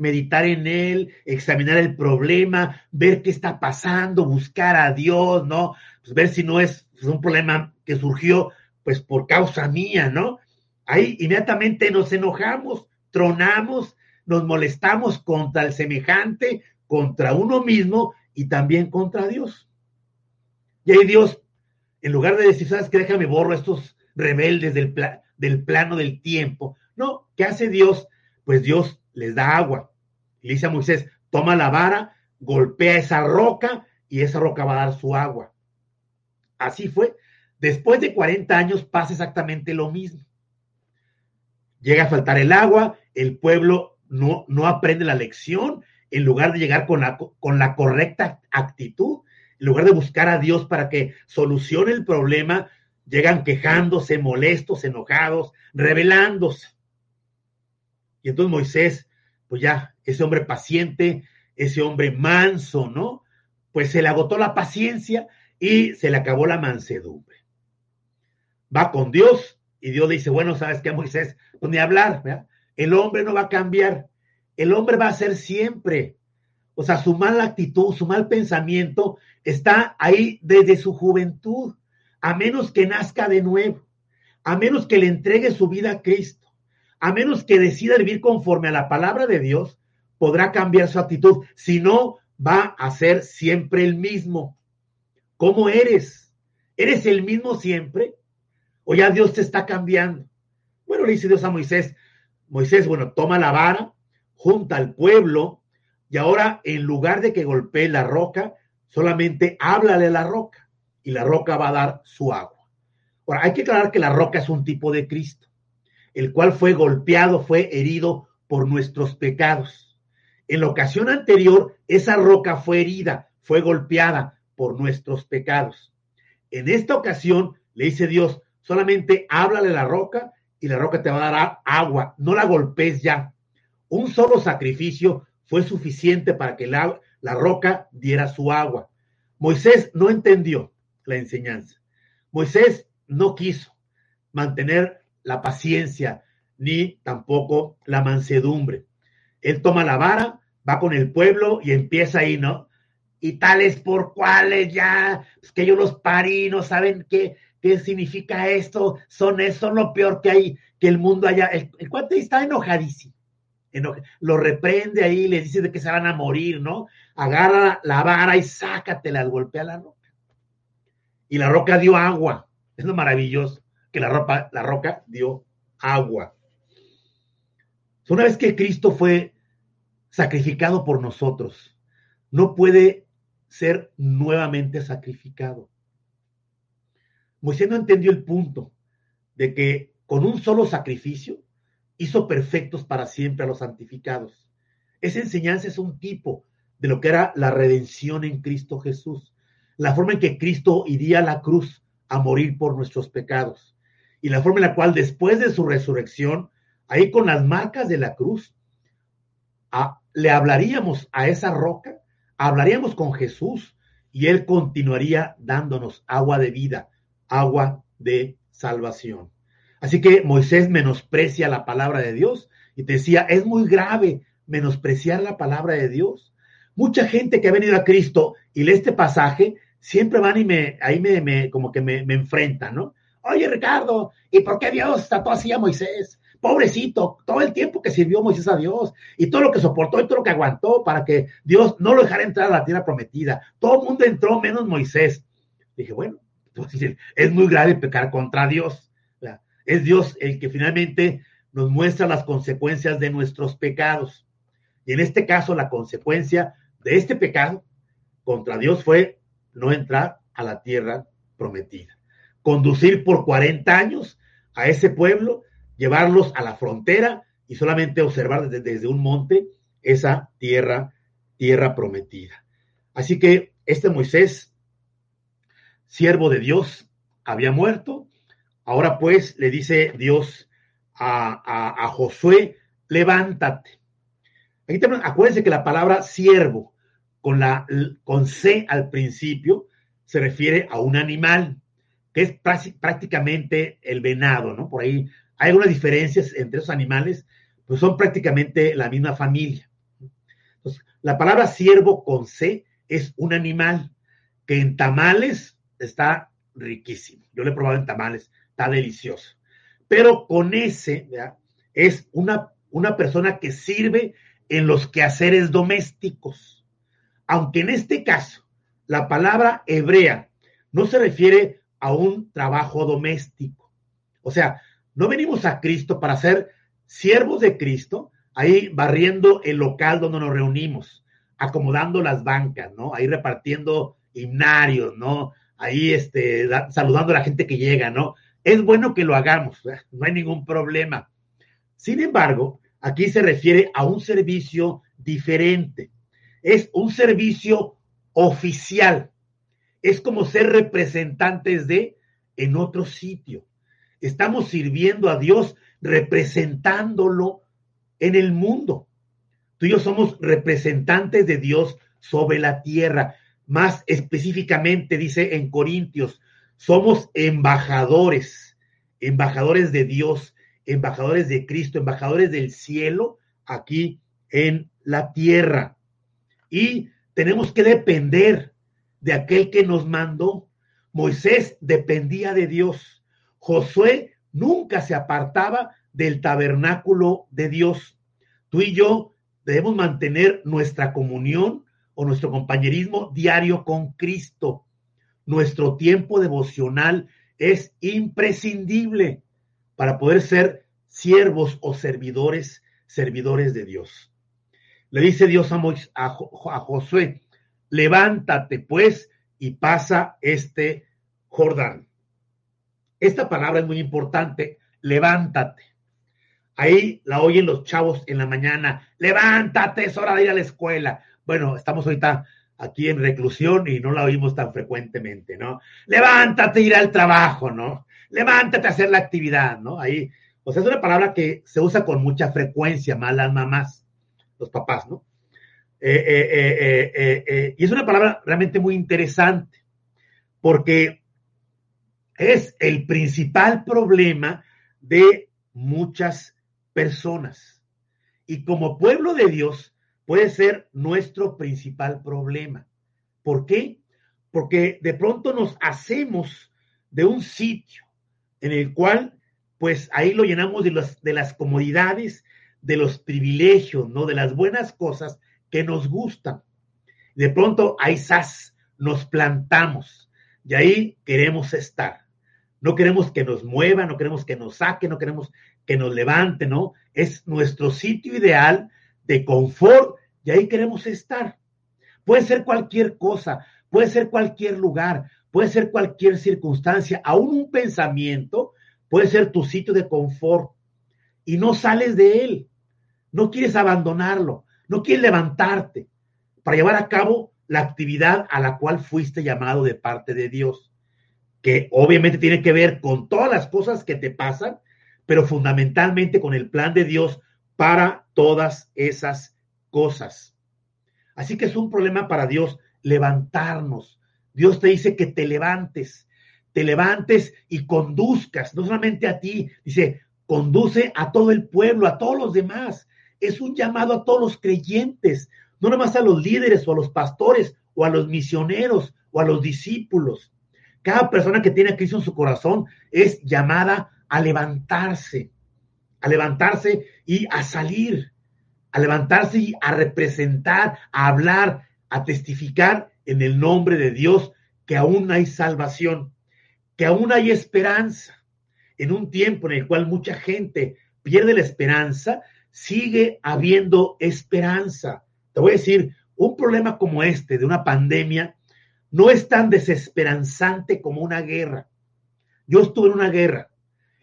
meditar en él, examinar el problema, ver qué está pasando, buscar a Dios, ¿no? Pues ver si no es un problema que surgió pues por causa mía, ¿no? Ahí inmediatamente nos enojamos, tronamos, nos molestamos contra el semejante, contra uno mismo y también contra Dios. Y ahí Dios, en lugar de decir, ¿sabes qué? Déjame borro a estos rebeldes del, del plano del tiempo. No, ¿qué hace Dios? Pues Dios les da agua. Y le dice a Moisés, toma la vara, golpea esa roca y esa roca va a dar su agua. Así fue. Después de 40 años pasa exactamente lo mismo. Llega a faltar el agua, el pueblo no, no aprende la lección, en lugar de llegar con la, con la correcta actitud, en lugar de buscar a Dios para que solucione el problema, llegan quejándose, molestos, enojados, rebelándose. Y entonces Moisés, pues ya, ese hombre paciente, ese hombre manso, ¿no? Pues se le agotó la paciencia y se le acabó la mansedumbre va con Dios y Dios le dice, bueno, ¿sabes qué, Moisés? Pues hablar, El hombre no va a cambiar, el hombre va a ser siempre. O sea, su mala actitud, su mal pensamiento está ahí desde su juventud, a menos que nazca de nuevo, a menos que le entregue su vida a Cristo, a menos que decida vivir conforme a la palabra de Dios, podrá cambiar su actitud. Si no, va a ser siempre el mismo. ¿Cómo eres? ¿Eres el mismo siempre? o ya Dios te está cambiando. Bueno, le dice Dios a Moisés, Moisés, bueno, toma la vara, junta al pueblo y ahora en lugar de que golpee la roca, solamente háblale a la roca y la roca va a dar su agua. Ahora, hay que aclarar que la roca es un tipo de Cristo, el cual fue golpeado, fue herido por nuestros pecados. En la ocasión anterior, esa roca fue herida, fue golpeada por nuestros pecados. En esta ocasión, le dice Dios, solamente háblale a la roca y la roca te va a dar agua, no la golpes ya. Un solo sacrificio fue suficiente para que la, la roca diera su agua. Moisés no entendió la enseñanza. Moisés no quiso mantener la paciencia ni tampoco la mansedumbre. Él toma la vara, va con el pueblo y empieza ahí, ¿no? Y tales por cuales ya, pues que ellos los parí, no saben qué, qué significa esto, son eso, lo peor que hay, que el mundo haya. El, el cuate está enojadísimo. lo reprende ahí, le dice de que se van a morir, ¿no? Agarra la vara y sácatela, golpea la roca. Y la roca dio agua. Es lo maravilloso, que la, ropa, la roca dio agua. Una vez que Cristo fue sacrificado por nosotros, no puede ser nuevamente sacrificado. Moisés no entendió el punto de que con un solo sacrificio hizo perfectos para siempre a los santificados. Esa enseñanza es un tipo de lo que era la redención en Cristo Jesús, la forma en que Cristo iría a la cruz a morir por nuestros pecados. Y la forma en la cual después de su resurrección, ahí con las marcas de la cruz, le hablaríamos a esa roca, hablaríamos con Jesús y él continuaría dándonos agua de vida, agua de salvación. Así que Moisés menosprecia la palabra de Dios y te decía, es muy grave menospreciar la palabra de Dios. Mucha gente que ha venido a Cristo y lee este pasaje siempre van y me, ahí me, como que me, me enfrentan, ¿no? Oye, Ricardo, ¿y por qué Dios trató así a Moisés? Pobrecito, todo el tiempo que sirvió Moisés a Dios y todo lo que soportó y todo lo que aguantó para que Dios no lo dejara entrar a la tierra prometida. Todo el mundo entró menos Moisés. Dije, bueno, es muy grave pecar contra Dios. Es Dios el que finalmente nos muestra las consecuencias de nuestros pecados. Y en este caso, la consecuencia de este pecado contra Dios fue no entrar a la tierra prometida. Conducir por 40 años a ese pueblo, llevarlos a la frontera y solamente observar desde, un monte esa tierra, tierra prometida. Así que este Moisés, siervo de Dios, había muerto. Ahora pues le dice Dios a, Josué, levántate. Aquí acuérdense que la palabra siervo con, la, con C al principio, se refiere a un animal, que es prácticamente el venado, ¿no? Por ahí hay algunas diferencias entre esos animales, pues son prácticamente la misma familia. La palabra siervo con C es un animal que en tamales está riquísimo. Yo lo he probado en tamales, está delicioso. Pero con S es una, una persona que sirve en los quehaceres domésticos aunque en este caso la palabra hebrea no se refiere a un trabajo doméstico. O sea, no venimos a Cristo para ser siervos de Cristo, ahí barriendo el local donde nos reunimos, acomodando las bancas, ¿no? Ahí repartiendo himnarios, ¿no? Ahí este, saludando a la gente que llega, ¿no? Es bueno que lo hagamos, no hay ningún problema. Sin embargo, aquí se refiere a un servicio diferente es un servicio oficial. Es como ser representantes de en otro sitio. Estamos sirviendo a Dios representándolo en el mundo. Tú y yo somos representantes de Dios sobre la tierra. Más específicamente, dice en Corintios, somos embajadores, embajadores de Dios, embajadores de Cristo, embajadores del cielo aquí en la tierra y tenemos que depender de aquel que nos mandó. Moisés dependía de Dios. Josué nunca se apartaba del tabernáculo de Dios. Tú y yo debemos mantener nuestra comunión o nuestro compañerismo diario con Cristo. Nuestro tiempo devocional es imprescindible para poder ser siervos o servidores, servidores de Dios. Le dice Dios a, a, Josué, levántate pues y pasa este Jordán. esta palabra es muy importante, levántate. Ahí la oyen los chavos en la mañana, levántate, es hora de ir a la escuela. Bueno, estamos ahorita aquí en reclusión y no la oímos tan frecuentemente, ¿no? Levántate, ir al trabajo, ¿no? Levántate a hacer la actividad, ¿no? Ahí, o sea, es una palabra que se usa con mucha frecuencia, más las mamás, los papás, ¿no? Eh, eh, eh, y es una palabra realmente muy interesante, porque es el principal problema de muchas personas. Y como pueblo de Dios puede ser nuestro principal problema. ¿Por qué? Porque de pronto nos hacemos de un sitio en el cual, pues ahí lo llenamos de, de las comodidades, de los privilegios, ¿no? De las buenas cosas que nos gustan. De pronto ahí sas, nos plantamos y ahí queremos estar. No queremos que nos mueva, no queremos que nos saque, no queremos que nos levante, ¿no? Es nuestro sitio ideal de confort y ahí queremos estar. Puede ser cualquier cosa, puede ser cualquier lugar, puede ser cualquier circunstancia, aún un pensamiento puede ser tu sitio de confort y no sales de él. No quieres abandonarlo, no quieres levantarte para llevar a cabo la actividad a la cual fuiste llamado de parte de Dios, que obviamente tiene que ver con todas las cosas que te pasan, pero fundamentalmente con el plan de Dios para todas esas cosas. Así que es un problema para Dios levantarnos. Dios te dice que te levantes, te levantes y conduzcas, no solamente a ti, dice, conduce a todo el pueblo, a todos los demás. Es un llamado a todos los creyentes, no nomás a los líderes o a los pastores o a los misioneros o a los discípulos. Cada persona que tiene a Cristo en su corazón es llamada a levantarse, a levantarse y a salir, a levantarse y a representar, a hablar, a testificar en el nombre de Dios que aún hay salvación, que aún hay esperanza. En un tiempo en el cual mucha gente pierde la esperanza, sigue habiendo esperanza. Te voy a decir, un problema como este de una pandemia no es tan desesperanzante como una guerra. Yo estuve en una guerra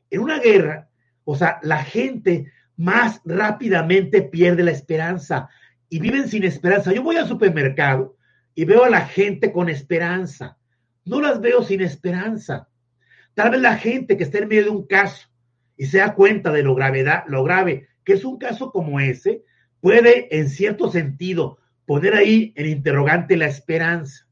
en una guerra, o sea, la gente más rápidamente pierde la esperanza y viven sin esperanza. Yo voy al supermercado y veo a la gente con esperanza. No las veo sin esperanza. Tal vez la gente que está en medio de un caso y se da cuenta de lo gravedad, lo grave que es un caso como ese, puede en cierto sentido poner ahí en interrogante la esperanza.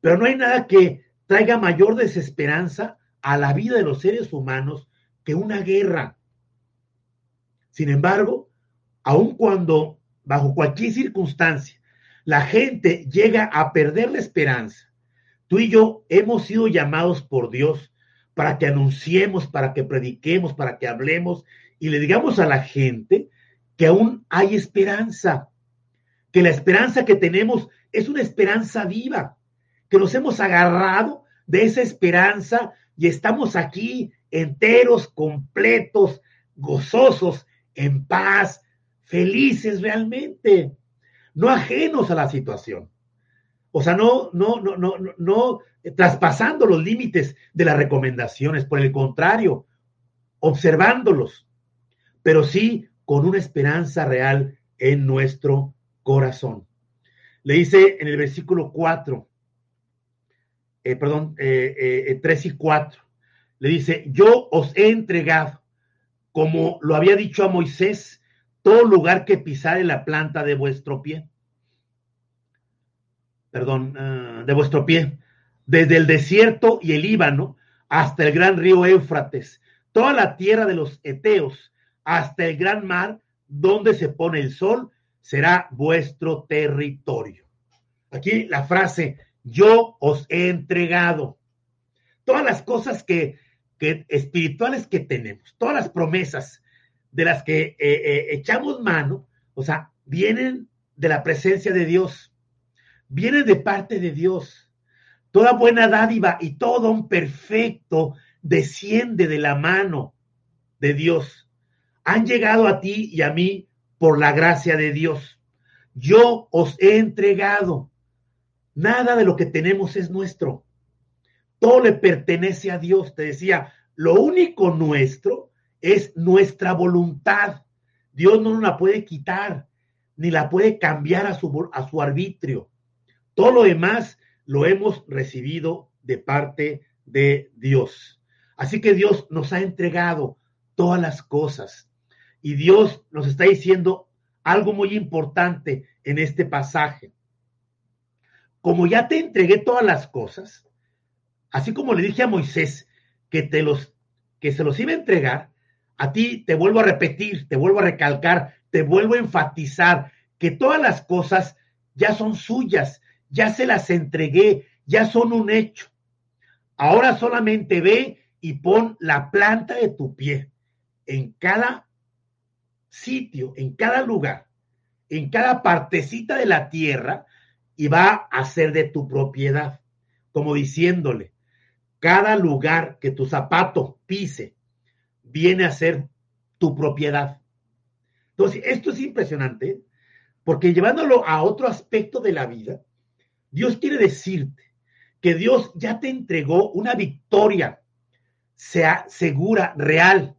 Pero no hay nada que traiga mayor desesperanza a la vida de los seres humanos que una guerra. Sin embargo, aun cuando bajo cualquier circunstancia la gente llega a perder la esperanza, tú y yo hemos sido llamados por Dios para que anunciemos, para que prediquemos, para que hablemos y le digamos a la gente que aún hay esperanza, que la esperanza que tenemos es una esperanza viva, que nos hemos agarrado de esa esperanza y estamos aquí enteros, completos, gozosos, en paz, felices realmente, no ajenos a la situación. O sea, no, no, no, no, no, traspasando los límites de las recomendaciones, por el contrario, observándolos, pero sí con una esperanza real en nuestro corazón. Le dice en el versículo 4, eh, perdón, eh, 3 eh, y 4. Le dice, yo os he entregado, como lo había dicho a Moisés, todo lugar que pisare la planta de vuestro pie. Perdón, ah, de vuestro pie. Desde el desierto y el Líbano hasta el gran río Éufrates, toda la tierra de los Eteos, hasta el gran mar, donde se pone el sol, será vuestro territorio. Aquí la frase, yo os he entregado. Todas las cosas que, espirituales que tenemos, todas las promesas de las que eh, eh, echamos mano, o sea, vienen de la presencia de Dios, vienen de parte de Dios. Toda buena dádiva y todo un perfecto desciende de la mano de Dios. Han llegado a ti y a mí por la gracia de Dios. Yo os he entregado Nada de lo que tenemos es nuestro. todo le pertenece a Dios. Te decía, lo único nuestro es nuestra voluntad. Dios no nos la puede quitar, ni la puede cambiar a su, a su arbitrio. Todo lo demás lo hemos recibido de parte de Dios. Así que Dios nos ha entregado todas las cosas. Y Dios nos está diciendo algo muy importante en este pasaje. Como ya te entregué todas las cosas, así como le dije a Moisés que te los que se los iba a entregar, a ti te vuelvo a repetir, te vuelvo a recalcar, te vuelvo a enfatizar que todas las cosas ya son suyas, ya se las entregué, ya son un hecho. Ahora solamente ve y pon la planta de tu pie en cada sitio, en cada lugar, en cada partecita de la tierra y va a ser de tu propiedad, como diciéndole, cada lugar que tu zapato pise viene a ser tu propiedad. Entonces, esto es impresionante, porque llevándolo a otro aspecto de la vida, Dios quiere decirte que Dios ya te entregó una victoria sea segura, real,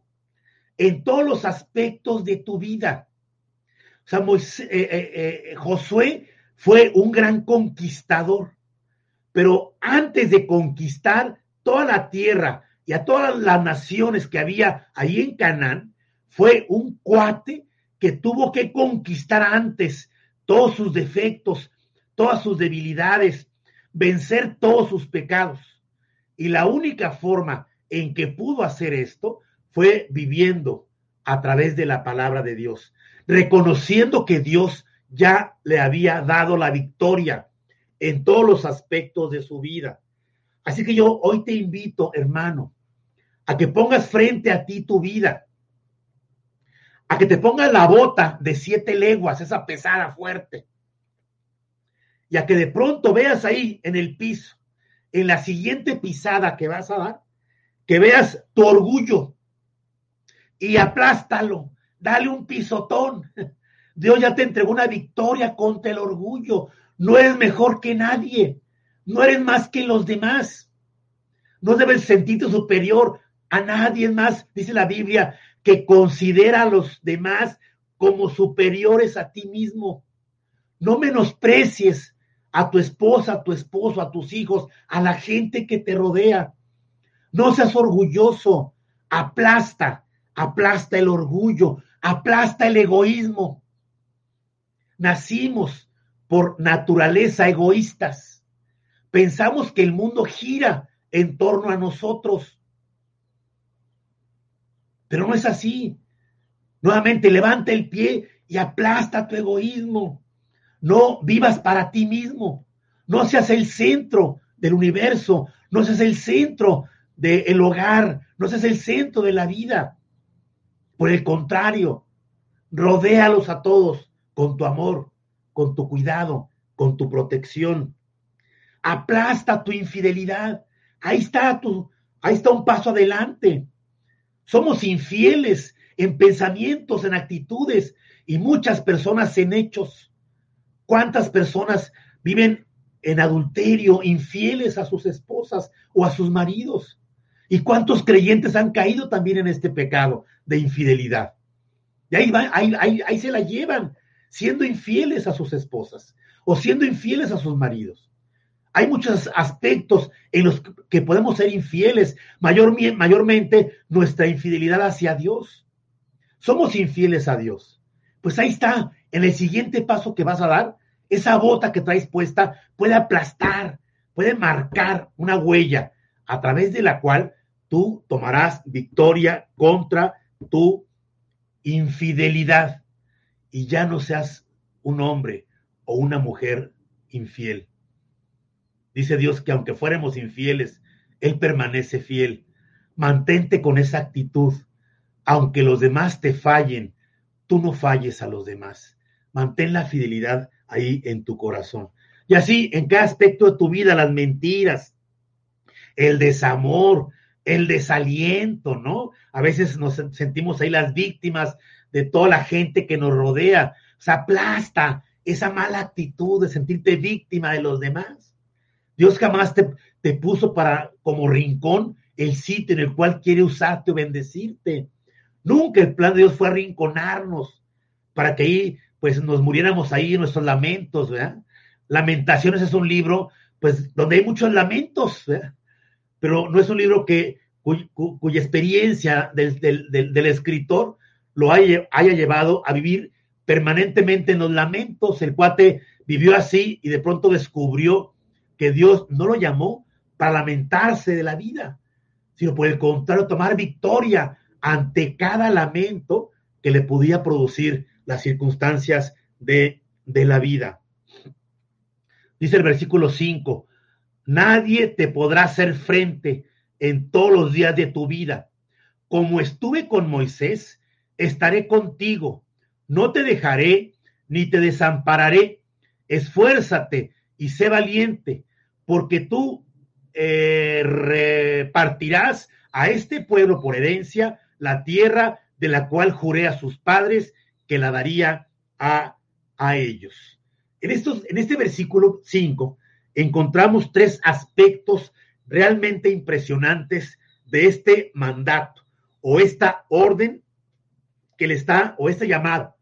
en todos los aspectos de tu vida. O sea, eh, eh, eh, Josué fue un gran conquistador, pero antes de conquistar toda la tierra y a todas las naciones que había ahí en Canaán, fue un cuate que tuvo que conquistar antes todos sus defectos, todas sus debilidades, vencer todos sus pecados. Y la única forma en que pudo hacer esto fue viviendo a través de la palabra de Dios, reconociendo que Dios ya le había dado la victoria en todos los aspectos de su vida. Así que yo hoy te invito, hermano, a que pongas frente a ti tu vida, a que te pongas la bota de siete leguas, esa pesada fuerte, y a que de pronto veas ahí en el piso, en la siguiente pisada que vas a dar, que veas tu orgullo y aplástalo, dale un pisotón. Dios ya te entregó una victoria contra el orgullo. No eres mejor que nadie, no eres más que los demás. No debes sentirte superior a nadie más, dice la Biblia, que considera a los demás como superiores a ti mismo. No menosprecies a tu esposa, a tu esposo, a tus hijos, a la gente que te rodea. No seas orgulloso, aplasta, aplasta el orgullo, aplasta el egoísmo. Nacimos por naturaleza egoístas. Pensamos que el mundo gira en torno a nosotros. Pero no es así. Nuevamente, levanta el pie y aplasta tu egoísmo. No vivas para ti mismo. No seas el centro del universo. No seas el centro del hogar, no seas el centro de la vida. Por el contrario, rodéalos a todos con tu amor, con tu cuidado, con tu protección. Aplasta tu infidelidad. Ahí está tu, ahí está un paso adelante. Somos infieles en pensamientos, en actitudes y muchas personas en hechos. ¿Cuántas personas viven en adulterio, infieles a sus esposas o a sus maridos? ¿Y cuántos creyentes han caído también en este pecado de infidelidad? Y ahí, ahí, se la llevan, siendo infieles a sus esposas o siendo infieles a sus maridos. Hay muchos aspectos en los que podemos ser infieles, mayor, mayormente nuestra infidelidad hacia Dios. Somos infieles a Dios. Pues ahí está, en el siguiente paso que vas a dar, esa bota que traes puesta puede aplastar, puede marcar una huella a través de la cual tú tomarás victoria contra tu infidelidad y ya no seas un hombre o una mujer infiel. Dice Dios que aunque fuéramos infieles, Él permanece fiel. Mantente con esa actitud. Aunque los demás te fallen, tú no falles a los demás. Mantén la fidelidad ahí en tu corazón. Y así, en cada aspecto de tu vida, las mentiras, el desamor, el desaliento, ¿no? A veces nos sentimos ahí las víctimas de toda la gente que nos rodea. Se aplasta esa mala actitud de sentirte víctima de los demás. Dios jamás te, te puso para como rincón el sitio en el cual quiere usarte o bendecirte. Nunca el plan de Dios fue arrinconarnos para que ahí pues nos muriéramos ahí en nuestros lamentos, ¿verdad? Lamentaciones es un libro pues donde hay muchos lamentos, ¿verdad? pero no es un libro que cuya experiencia del, del, escritor lo haya, haya llevado a vivir permanentemente en los lamentos. El cuate vivió así y de pronto descubrió que Dios no lo llamó para lamentarse de la vida, sino por el contrario, tomar victoria ante cada lamento que le podía producir las circunstancias de, de la vida. Dice el versículo 5, nadie te podrá hacer frente en todos los días de tu vida. Como estuve con Moisés, estaré contigo. No te dejaré ni te desampararé. Esfuérzate y sé valiente, porque tú eh, repartirás a este pueblo por herencia la tierra de la cual juré a sus padres que la daría a, a ellos. En, estos, en este versículo 5 encontramos tres aspectos realmente impresionantes de este mandato o esta orden que le está, o este llamado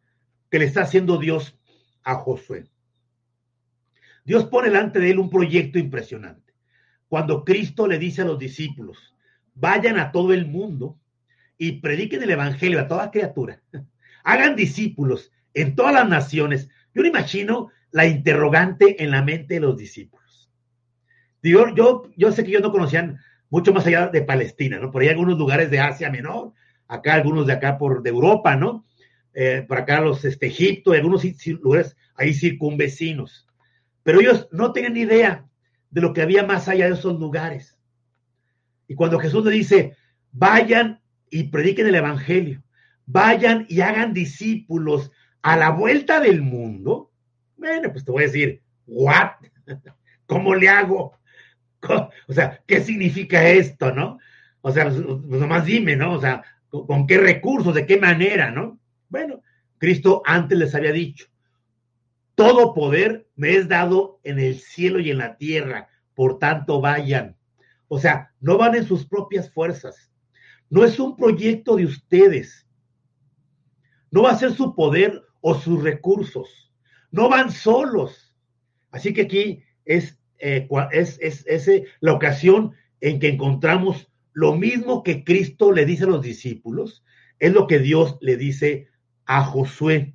que le está haciendo Dios a Josué. Dios pone delante de él un proyecto impresionante. Cuando Cristo le dice a los discípulos, vayan a todo el mundo y prediquen el Evangelio a toda criatura, hagan discípulos en todas las naciones. Yo me imagino la interrogante en la mente de los discípulos. Yo, yo, yo sé que ellos no conocían mucho más allá de Palestina, ¿no? Por ahí algunos lugares de Asia Menor, acá algunos de acá por de Europa, ¿no? Eh, por acá los este, Egipto y algunos lugares ahí circunvecinos. Pero ellos no tenían idea de lo que había más allá de esos lugares. Y cuando Jesús le dice, vayan y prediquen el Evangelio, vayan y hagan discípulos a la vuelta del mundo, bueno, pues te voy a decir, ¿what? ¿Cómo le hago? O sea, ¿qué significa esto, no? O sea, pues, pues nomás dime, ¿no? O sea, ¿con qué recursos, de qué manera, no? Bueno, Cristo antes les había dicho, todo poder me es dado en el cielo y en la tierra, por tanto vayan. O sea, no van en sus propias fuerzas. No es un proyecto de ustedes. No va a ser su poder o sus recursos. No van solos. Así que aquí es, eh, es, eh, la ocasión en que encontramos lo mismo que Cristo le dice a los discípulos, es lo que Dios le dice a Josué.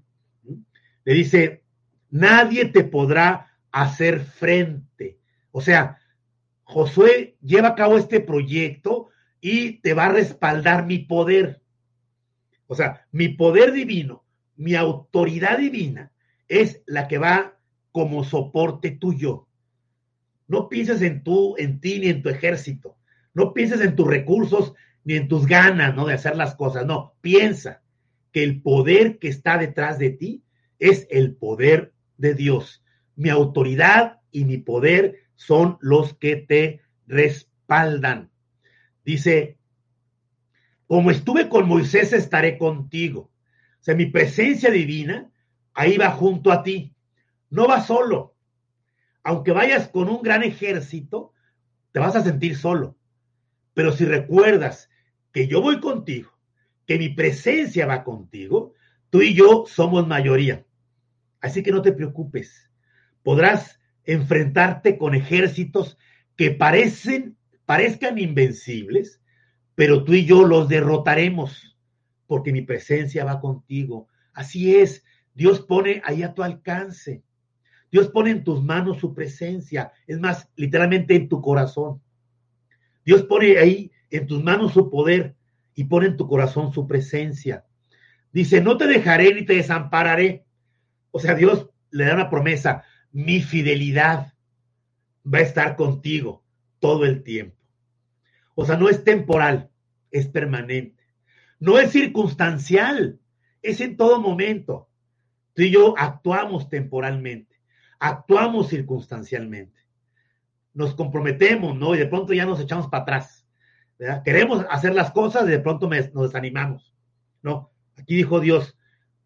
Le dice, nadie te podrá hacer frente. O sea, Josué lleva a cabo este proyecto y te va a respaldar mi poder. O sea, mi poder divino, mi autoridad divina es la que va como soporte tuyo. No pienses en tú, en ti ni en tu ejército. No pienses en tus recursos ni en tus ganas, ¿no? De hacer las cosas. No, piensa que el poder que está detrás de ti es el poder de Dios. Mi autoridad y mi poder son los que te respaldan. Dice, como estuve con Moisés, estaré contigo. O sea, mi presencia divina ahí va junto a ti. No va solo. Aunque vayas con un gran ejército, te vas a sentir solo. Pero si recuerdas que yo voy contigo, que mi presencia va contigo, tú y yo somos mayoría. Así que no te preocupes. Podrás enfrentarte con ejércitos que parecen, parezcan invencibles, pero tú y yo los derrotaremos porque mi presencia va contigo. Así es, Dios pone ahí a tu alcance. Dios pone en tus manos su presencia, es más, literalmente en tu corazón. Dios pone ahí en tus manos su poder y pone en tu corazón su presencia. Dice, no te dejaré ni te desampararé. O sea, Dios le da una promesa, mi fidelidad va a estar contigo todo el tiempo. O sea, no es temporal, es permanente. No es circunstancial, es en todo momento. Tú y yo actuamos temporalmente, actuamos circunstancialmente. Nos comprometemos, ¿no? Y de pronto ya nos echamos para atrás. Queremos hacer las cosas y de pronto nos desanimamos. No, aquí dijo Dios,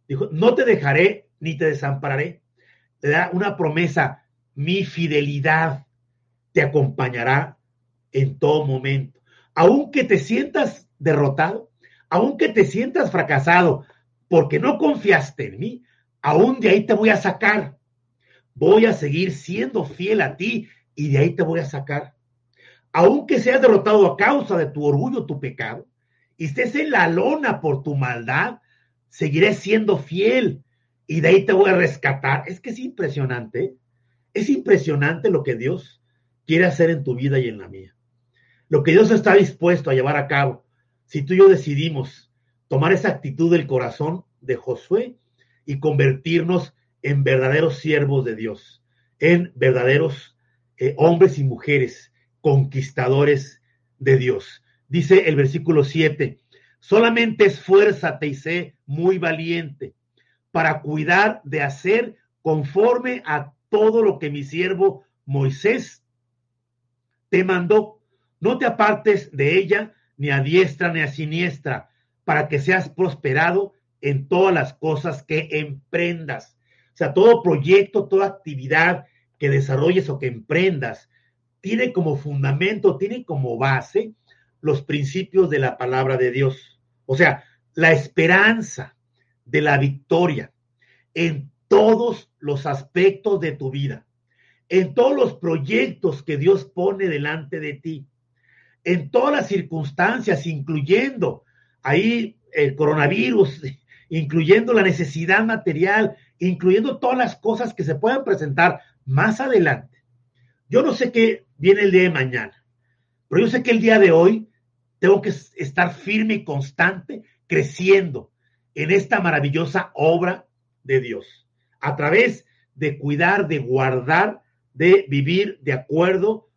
dijo, no te dejaré ni te desampararé. Te da una promesa, mi fidelidad te acompañará en todo momento. Aunque te sientas derrotado, aunque te sientas fracasado, porque no confiaste en mí, aún de ahí te voy a sacar. Voy a seguir siendo fiel a ti y de ahí te voy a sacar. Aunque seas derrotado a causa de tu orgullo, tu pecado, y estés en la lona por tu maldad, seguiré siendo fiel y de ahí te voy a rescatar. Es que es impresionante, es impresionante lo que Dios quiere hacer en tu vida y en la mía. Lo que Dios está dispuesto a llevar a cabo. Si tú y yo decidimos tomar esa actitud del corazón de Josué y convertirnos en verdaderos siervos de Dios, en verdaderos eh, hombres y mujeres conquistadores de Dios. Dice el versículo 7, solamente esfuérzate y sé muy valiente para cuidar de hacer conforme a todo lo que mi siervo Moisés te mandó. No te apartes de ella ni a diestra ni a siniestra, para que seas prosperado en todas las cosas que emprendas. O sea, todo proyecto, toda actividad que desarrolles o que emprendas, tiene como fundamento, tiene como base los principios de la palabra de Dios. O sea, la esperanza de la victoria en todos los aspectos de tu vida, en todos los proyectos que Dios pone delante de ti, en todas las circunstancias, incluyendo ahí el coronavirus, incluyendo la necesidad material, incluyendo todas las cosas que se puedan presentar más adelante. Yo no sé qué viene el día de mañana, pero yo sé que el día de hoy tengo que estar firme y constante, creciendo en esta maravillosa obra de Dios, a través de cuidar, de guardar, de vivir de acuerdo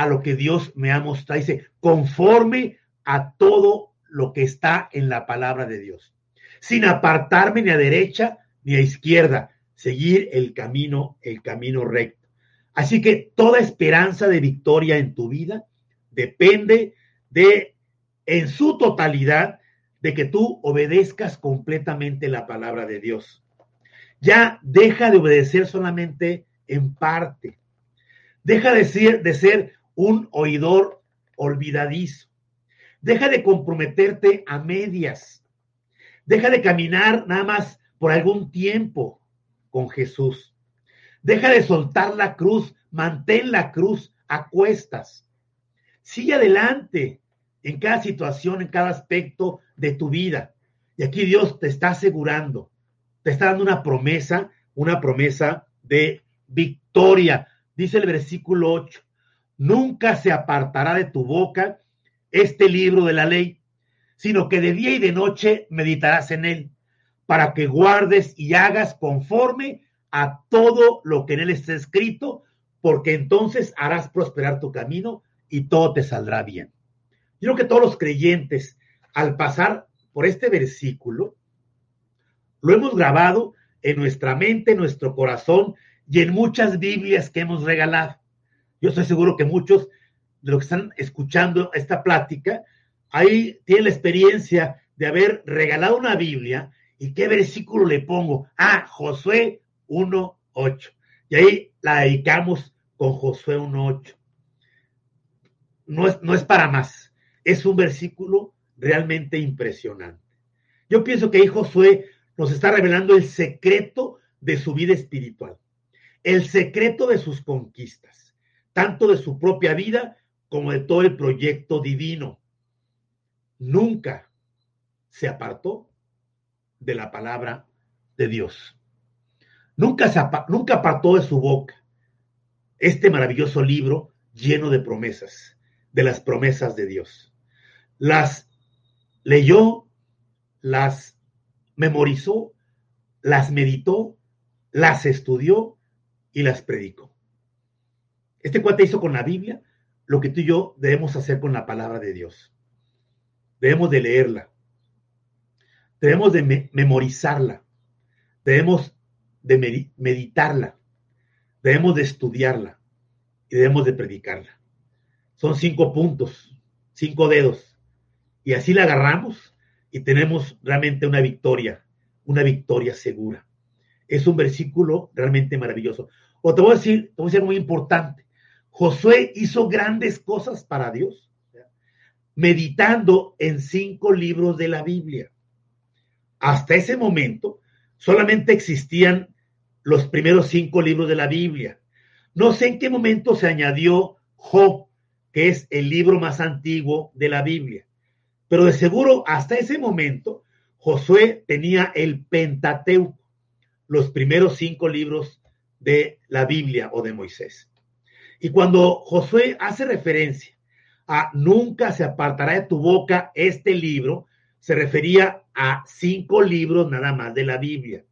a lo que Dios me ha mostrado. Dice, conforme a todo lo que está en la palabra de Dios, sin apartarme ni a derecha ni a izquierda, seguir el camino, el camino recto. Así que toda esperanza de victoria en tu vida depende de, en su totalidad, de que tú obedezcas completamente la palabra de Dios. Ya deja de obedecer solamente en parte. Deja de ser, de ser un oidor olvidadizo. Deja de comprometerte a medias. Deja de caminar nada más por algún tiempo con Jesús. Deja de soltar la cruz, mantén la cruz a cuestas. Sigue adelante en cada situación, en cada aspecto de tu vida. Y aquí Dios te está asegurando, te está dando una promesa, una promesa de victoria. Dice el versículo 8, nunca se apartará de tu boca este libro de la ley, sino que de día y de noche meditarás en él, para que guardes y hagas conforme a todo lo que en él está escrito, porque entonces harás prosperar tu camino y todo te saldrá bien. Yo creo que todos los creyentes, al pasar por este versículo, lo hemos grabado en nuestra mente, en nuestro corazón y en muchas Biblias que hemos regalado. Yo estoy seguro que muchos de los que están escuchando esta plática, ahí tienen la experiencia de haber regalado una Biblia y qué versículo le pongo. Ah, Josué 1.8. Y ahí la dedicamos con Josué 1.8. No es, no es para más. Es un versículo realmente impresionante. Yo pienso que ahí Josué nos está revelando el secreto de su vida espiritual, el secreto de sus conquistas, tanto de su propia vida como de todo el proyecto divino. Nunca se apartó de la palabra de Dios. Nunca, se nunca apartó de su boca este maravilloso libro lleno de promesas, de las promesas de Dios. Las leyó, las memorizó, las meditó, las estudió y las predicó. Este cuate hizo con la Biblia lo que tú y yo debemos hacer con la palabra de Dios. Debemos de leerla. Debemos de memorizarla. Debemos de meditarla. Debemos de estudiarla. Y debemos de predicarla. Son cinco puntos, cinco dedos. Y así la agarramos y tenemos realmente una victoria, una victoria segura. Es un versículo realmente maravilloso. O te voy a decir, te voy a decir muy importante. Josué hizo grandes cosas para Dios, meditando en cinco libros de la Biblia. Hasta ese momento solamente existían los primeros cinco libros de la Biblia. No sé en qué momento se añadió Job, que es el libro más antiguo de la Biblia. Pero de seguro hasta ese momento Josué tenía el Pentateuco, los primeros cinco libros de la Biblia o de Moisés. Y cuando Josué hace referencia a nunca se apartará de tu boca este libro, se refería a cinco libros nada más de la Biblia.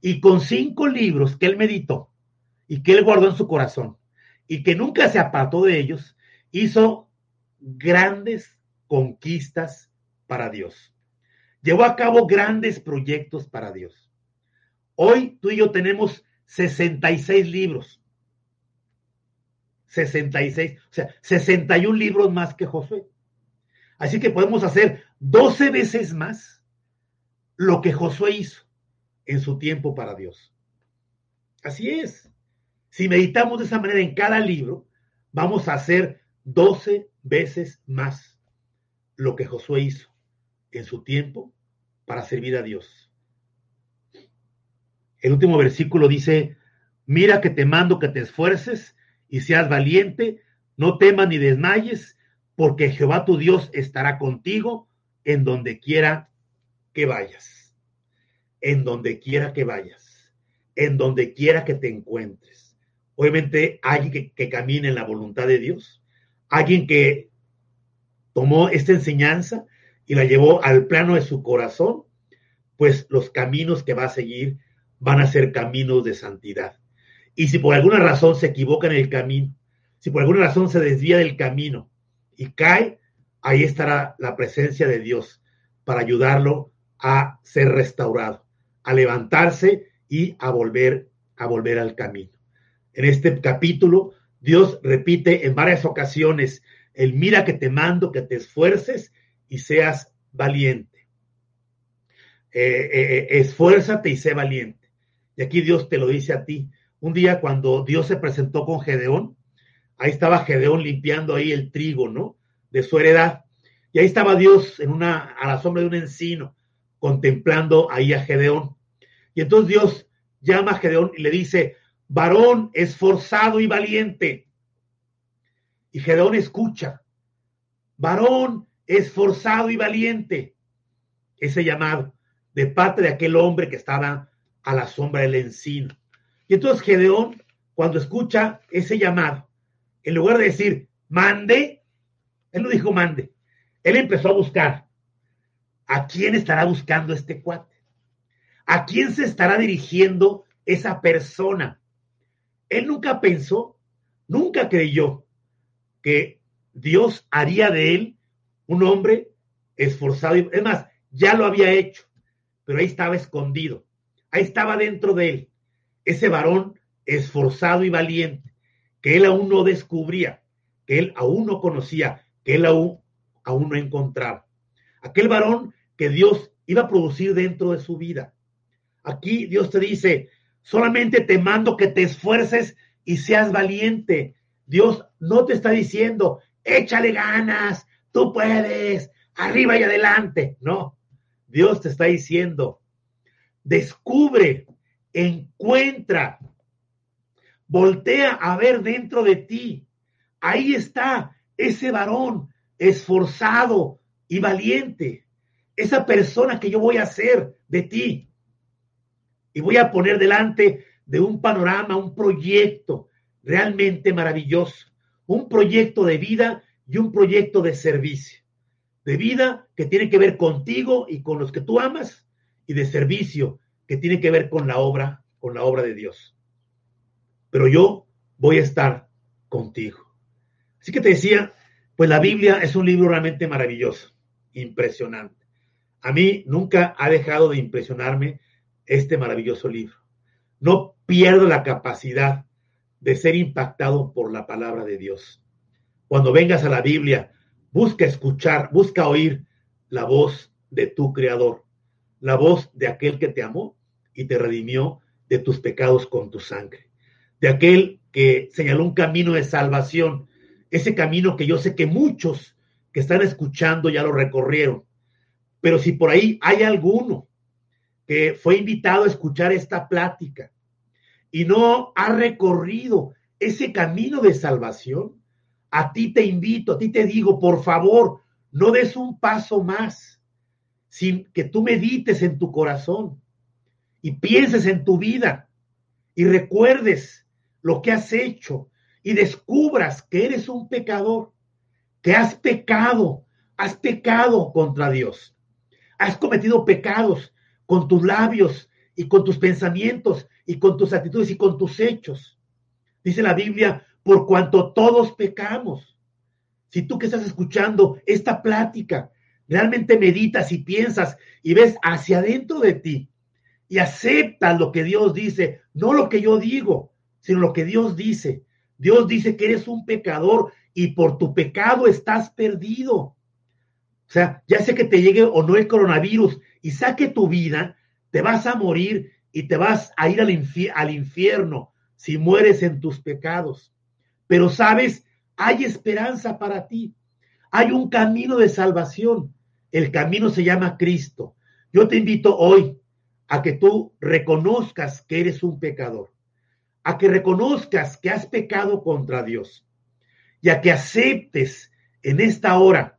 Y con cinco libros que él meditó y que él guardó en su corazón y que nunca se apartó de ellos, hizo grandes conquistas para Dios. Llevó a cabo grandes proyectos para Dios. Hoy tú y yo tenemos 66 libros. 66, o sea, 61 libros más que Josué. Así que podemos hacer 12 veces más lo que Josué hizo en su tiempo para Dios. Así es. Si meditamos de esa manera en cada libro, vamos a hacer 12 veces más lo que Josué hizo en su tiempo para servir a Dios. El último versículo dice, mira que te mando que te esfuerces y seas valiente, no temas ni desmayes, porque Jehová tu Dios estará contigo en donde quiera que vayas, en donde quiera que vayas, en donde quiera que te encuentres. Obviamente alguien que, que camine en la voluntad de Dios, alguien que tomó esta enseñanza y la llevó al plano de su corazón, pues los caminos que va a seguir van a ser caminos de santidad. Y si por alguna razón se equivoca en el camino, si por alguna razón se desvía del camino y cae, ahí estará la presencia de Dios para ayudarlo a ser restaurado, a levantarse y a volver a volver al camino. En este capítulo, Dios repite en varias ocasiones el mira que te mando, que te esfuerces y seas valiente. Eh, eh, eh, esfuérzate y sé valiente. Y aquí Dios te lo dice a ti. Un día cuando Dios se presentó con Gedeón, ahí estaba Gedeón limpiando ahí el trigo, ¿no? De su heredad. Y ahí estaba Dios en una, a la sombra de un encino, contemplando ahí a Gedeón. Y entonces Dios llama a Gedeón y le dice, varón esforzado y valiente. Y Gedeón escucha, varón esforzado y valiente. Ese llamado de parte de aquel hombre que estaba a la sombra del encino. Y entonces Gedeón, cuando escucha ese llamado, en lugar de decir, mande, él no dijo mande, él empezó a buscar. ¿A quién estará buscando este cuate? ¿A quién se estará dirigiendo esa persona? Él nunca pensó, nunca creyó que Dios haría de él un hombre esforzado. Es más, ya lo había hecho, pero ahí estaba escondido. Ahí estaba dentro de él ese varón esforzado y valiente, que él aún no descubría, que él aún no conocía, que él aún, aún no encontraba. Aquel varón que Dios iba a producir dentro de su vida. Aquí Dios te dice, solamente te mando que te esfuerces y seas valiente. Dios no te está diciendo, échale ganas, tú puedes, arriba y adelante. No, Dios te está diciendo, descubre, encuentra, voltea a ver dentro de ti. Ahí está ese varón esforzado y valiente, esa persona que yo voy a hacer de ti. Y voy a poner delante de un panorama, un proyecto realmente maravilloso, un proyecto de vida y un proyecto de servicio. De vida que tiene que ver contigo y con los que tú amas y de servicio que tiene que ver con la obra, con la obra de Dios. Pero yo voy a estar contigo. Así que te decía, pues la Biblia es un libro realmente maravilloso, impresionante. A mí nunca ha dejado de impresionarme este maravilloso libro. No pierdo la capacidad de ser impactado por la palabra de Dios. Cuando vengas a la Biblia, busca escuchar, busca oír la voz de tu Creador la voz de aquel que te amó y te redimió de tus pecados con tu sangre, de aquel que señaló un camino de salvación, ese camino que yo sé que muchos que están escuchando ya lo recorrieron. Pero si por ahí hay alguno que fue invitado a escuchar esta plática y no ha recorrido ese camino de salvación, a ti te invito, a ti te digo, por favor, no des un paso más sin que tú medites en tu corazón y pienses en tu vida y recuerdes lo que has hecho y descubras que eres un pecador, que has pecado, has pecado contra Dios, has cometido pecados con tus labios y con tus pensamientos y con tus actitudes y con tus hechos. Dice la Biblia, por cuanto todos pecamos. Si tú que estás escuchando esta plática, realmente meditas y piensas y ves hacia adentro de ti y aceptas lo que Dios dice, no lo que yo digo, sino lo que Dios dice. Dios dice que eres un pecador y por tu pecado estás perdido. O sea, ya sé que te llegue o no el coronavirus y saque tu vida, te vas a morir y te vas a ir al, al infierno si mueres en tus pecados. Pero sabes, hay esperanza para ti. Hay un camino de salvación. El camino se llama Cristo. Yo te invito hoy a que tú reconozcas que eres un pecador, a que reconozcas que has pecado contra Dios y a que aceptes en esta hora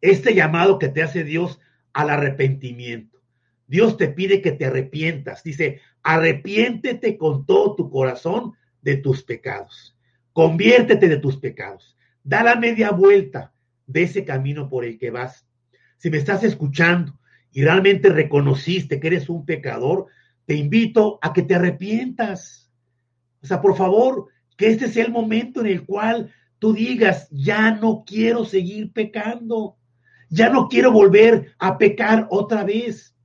este llamado que te hace Dios al arrepentimiento. Dios te pide que te arrepientas. Dice, arrepiéntete con todo tu corazón de tus pecados. Conviértete de tus pecados. Da la media vuelta de ese camino por el que vas. Si me estás escuchando y realmente reconociste que eres un pecador, te invito a que te arrepientas. O sea, por favor, que este sea el momento en el cual tú digas, ya no quiero seguir pecando, ya no quiero volver a pecar otra vez,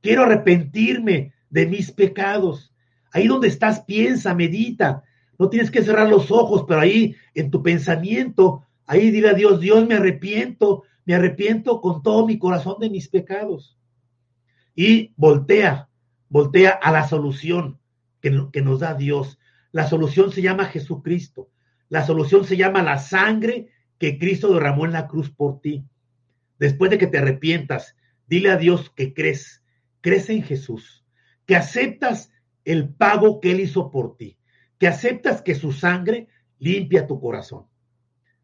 quiero arrepentirme de mis pecados. Ahí donde estás, piensa, medita. No tienes que cerrar los ojos, pero ahí en tu pensamiento, ahí dile a Dios, Dios, me arrepiento me arrepiento con todo mi corazón de mis pecados. Y voltea, voltea a la solución que, nos da Dios. La solución se llama Jesucristo. La solución se llama la sangre que Cristo derramó en la cruz por ti. Después de que te arrepientas, dile a Dios que crees, crees en Jesús, que aceptas el pago que Él hizo por ti, que aceptas que su sangre limpia tu corazón.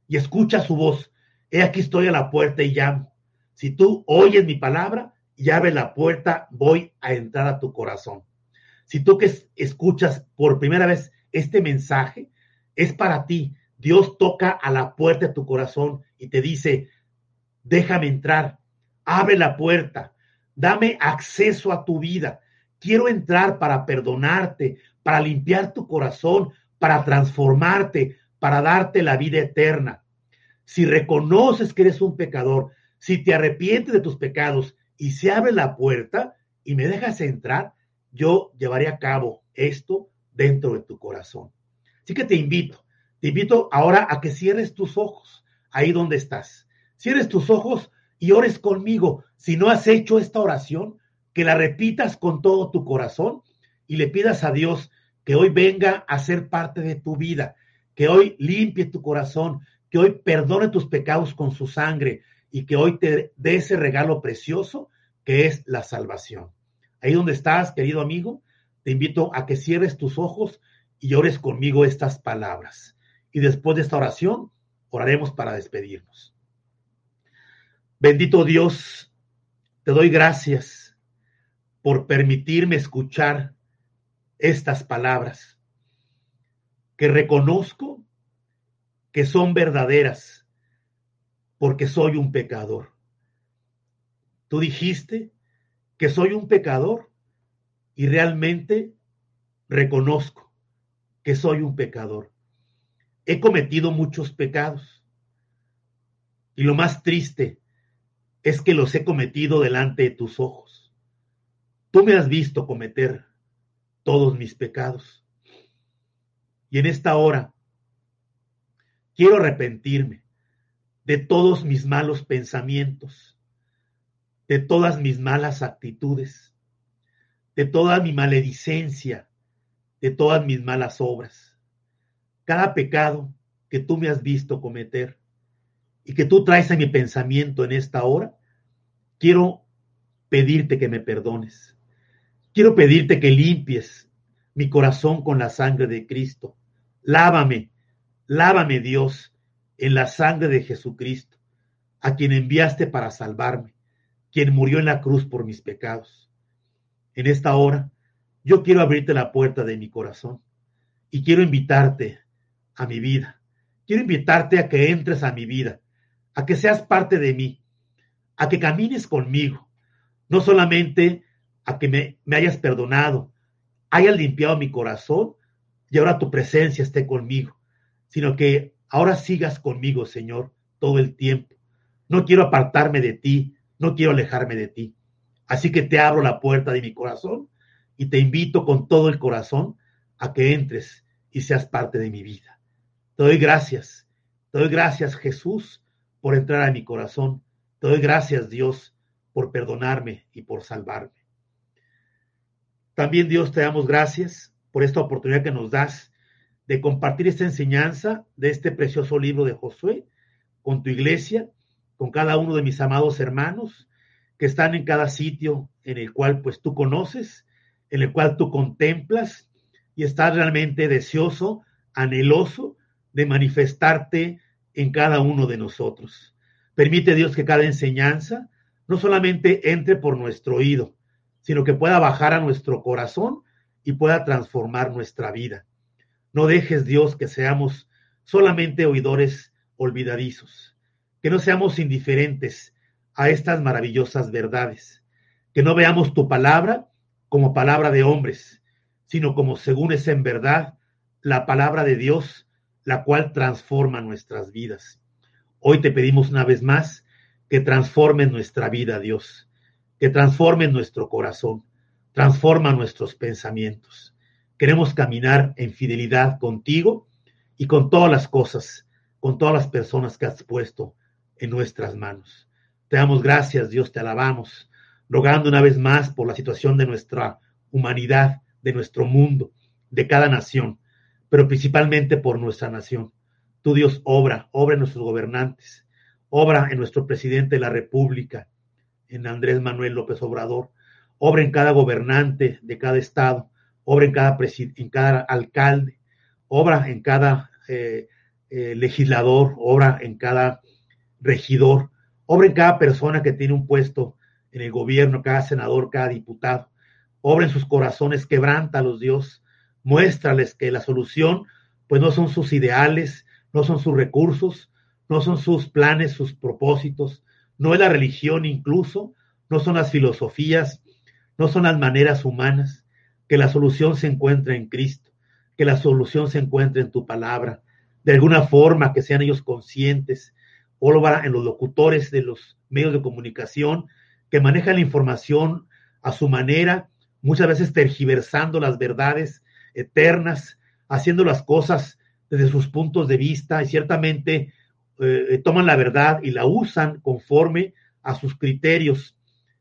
Y escucha su voz, He aquí estoy a la puerta y llamo. Si tú oyes mi palabra y abres la puerta, voy a entrar a tu corazón. Si tú que escuchas por primera vez este mensaje, es para ti. Dios toca a la puerta de tu corazón y te dice, déjame entrar, abre la puerta, dame acceso a tu vida. Quiero entrar para perdonarte, para limpiar tu corazón, para transformarte, para darte la vida eterna si reconoces que eres un pecador, si te arrepientes de tus pecados y se abre la puerta y me dejas entrar, yo llevaré a cabo esto dentro de tu corazón. Así que te invito, te invito ahora a que cierres tus ojos ahí donde estás. Cierres tus ojos y ores conmigo. Si no has hecho esta oración, que la repitas con todo tu corazón y le pidas a Dios que hoy venga a ser parte de tu vida, que hoy limpie tu corazón, que hoy perdone tus pecados con su sangre y que hoy te dé ese regalo precioso que es la salvación. Ahí donde estás, querido amigo, te invito a que cierres tus ojos y ores conmigo estas palabras. Y después de esta oración, oraremos para despedirnos. Bendito Dios, te doy gracias por permitirme escuchar estas palabras que reconozco que son verdaderas, porque soy un pecador. Tú dijiste que soy un pecador y realmente reconozco que soy un pecador. He cometido muchos pecados y lo más triste es que los he cometido delante de tus ojos. Tú me has visto cometer todos mis pecados. Y en esta hora Quiero arrepentirme de todos mis malos pensamientos, de todas mis malas actitudes, de toda mi maledicencia, de todas mis malas obras. cada pecado que tú me has visto cometer y que tú traes a mi pensamiento en esta hora, quiero pedirte que me perdones. Quiero pedirte que limpies mi corazón con la sangre de Cristo. Lávame, lávame Dios en la sangre de Jesucristo, a quien enviaste para salvarme, quien murió en la cruz por mis pecados. En esta hora, yo quiero abrirte la puerta de mi corazón y quiero invitarte a mi vida. Quiero invitarte a que entres a mi vida, a que seas parte de mí, a que camines conmigo, no solamente a que me, hayas perdonado, hayas limpiado mi corazón y ahora tu presencia esté conmigo, sino que ahora sigas conmigo, Señor, todo el tiempo. No quiero apartarme de ti, no quiero alejarme de ti. Así que te abro la puerta de mi corazón y te invito con todo el corazón a que entres y seas parte de mi vida. Te doy gracias, te doy gracias Jesús por entrar a mi corazón. Te doy gracias Dios por perdonarme y por salvarme. También Dios te damos gracias por esta oportunidad que nos das de compartir esta enseñanza de este precioso libro de Josué con tu iglesia, con cada uno de mis amados hermanos que están en cada sitio en el cual pues tú conoces, en el cual tú contemplas y estás realmente deseoso, anheloso de manifestarte en cada uno de nosotros. Permite Dios que cada enseñanza no solamente entre por nuestro oído, sino que pueda bajar a nuestro corazón y pueda transformar nuestra vida. No dejes, Dios, que seamos solamente oidores olvidadizos, que no seamos indiferentes a estas maravillosas verdades, que no veamos tu palabra como palabra de hombres, sino como según es en verdad la palabra de Dios, la cual transforma nuestras vidas. Hoy te pedimos una vez más que transforme nuestra vida, Dios, que transforme nuestro corazón, transforma nuestros pensamientos. Queremos caminar en fidelidad contigo y con todas las cosas, con todas las personas que has puesto en nuestras manos. Te damos gracias, Dios, te alabamos, rogando una vez más por la situación de nuestra humanidad, de nuestro mundo, de cada nación, pero principalmente por nuestra nación. Tu Dios obra, obra en nuestros gobernantes, obra en nuestro presidente de la República, en Andrés Manuel López Obrador, obra en cada gobernante de cada estado, obra en cada, en cada alcalde, obra en cada eh, eh, legislador, obra en cada regidor, obra en cada persona que tiene un puesto en el gobierno, cada senador, cada diputado, obra en sus corazones, quebrántalos, Dios, muéstrales que la solución, pues no son sus ideales, no son sus recursos, no son sus planes, sus propósitos, no es la religión incluso, no son las filosofías, no son las maneras humanas, que la solución se encuentra en Cristo, que la solución se encuentra en tu palabra, de alguna forma que sean ellos conscientes, o en los locutores de los medios de comunicación que manejan la información a su manera, muchas veces tergiversando las verdades eternas, haciendo las cosas desde sus puntos de vista y ciertamente eh, toman la verdad y la usan conforme a sus criterios.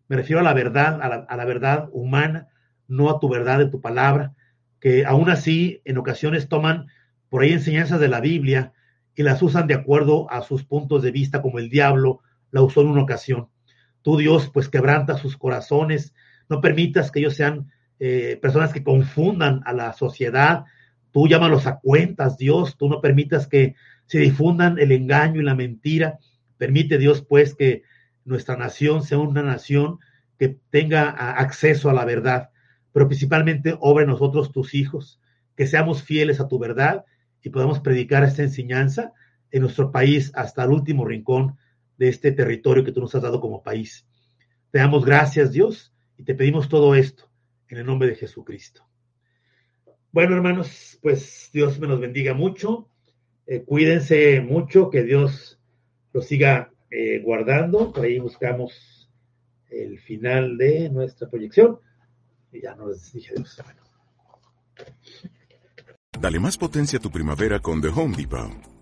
Me refiero a la verdad, a la, verdad humana, no a tu verdad de tu palabra, que aún así en ocasiones toman por ahí enseñanzas de la Biblia y las usan de acuerdo a sus puntos de vista, como el diablo la usó en una ocasión. Tú, Dios, pues quebranta sus corazones, no permitas que ellos sean eh, personas que confundan a la sociedad. Tú llámalos a cuentas, Dios, tú no permitas que se difundan el engaño y la mentira. Permite Dios pues que nuestra nación sea una nación que tenga acceso a la verdad, pero principalmente obra en nosotros tus hijos, que seamos fieles a tu verdad y podamos predicar esta enseñanza en nuestro país hasta el último rincón de este territorio que tú nos has dado como país. Te damos gracias, Dios, y te pedimos todo esto en el nombre de Jesucristo. Bueno, hermanos, pues Dios me los bendiga mucho. Eh, cuídense mucho, que Dios los siga eh, guardando. Por ahí buscamos el final de nuestra proyección. Y ya nos dije Dios. Dale más potencia a tu primavera con The Home Depot.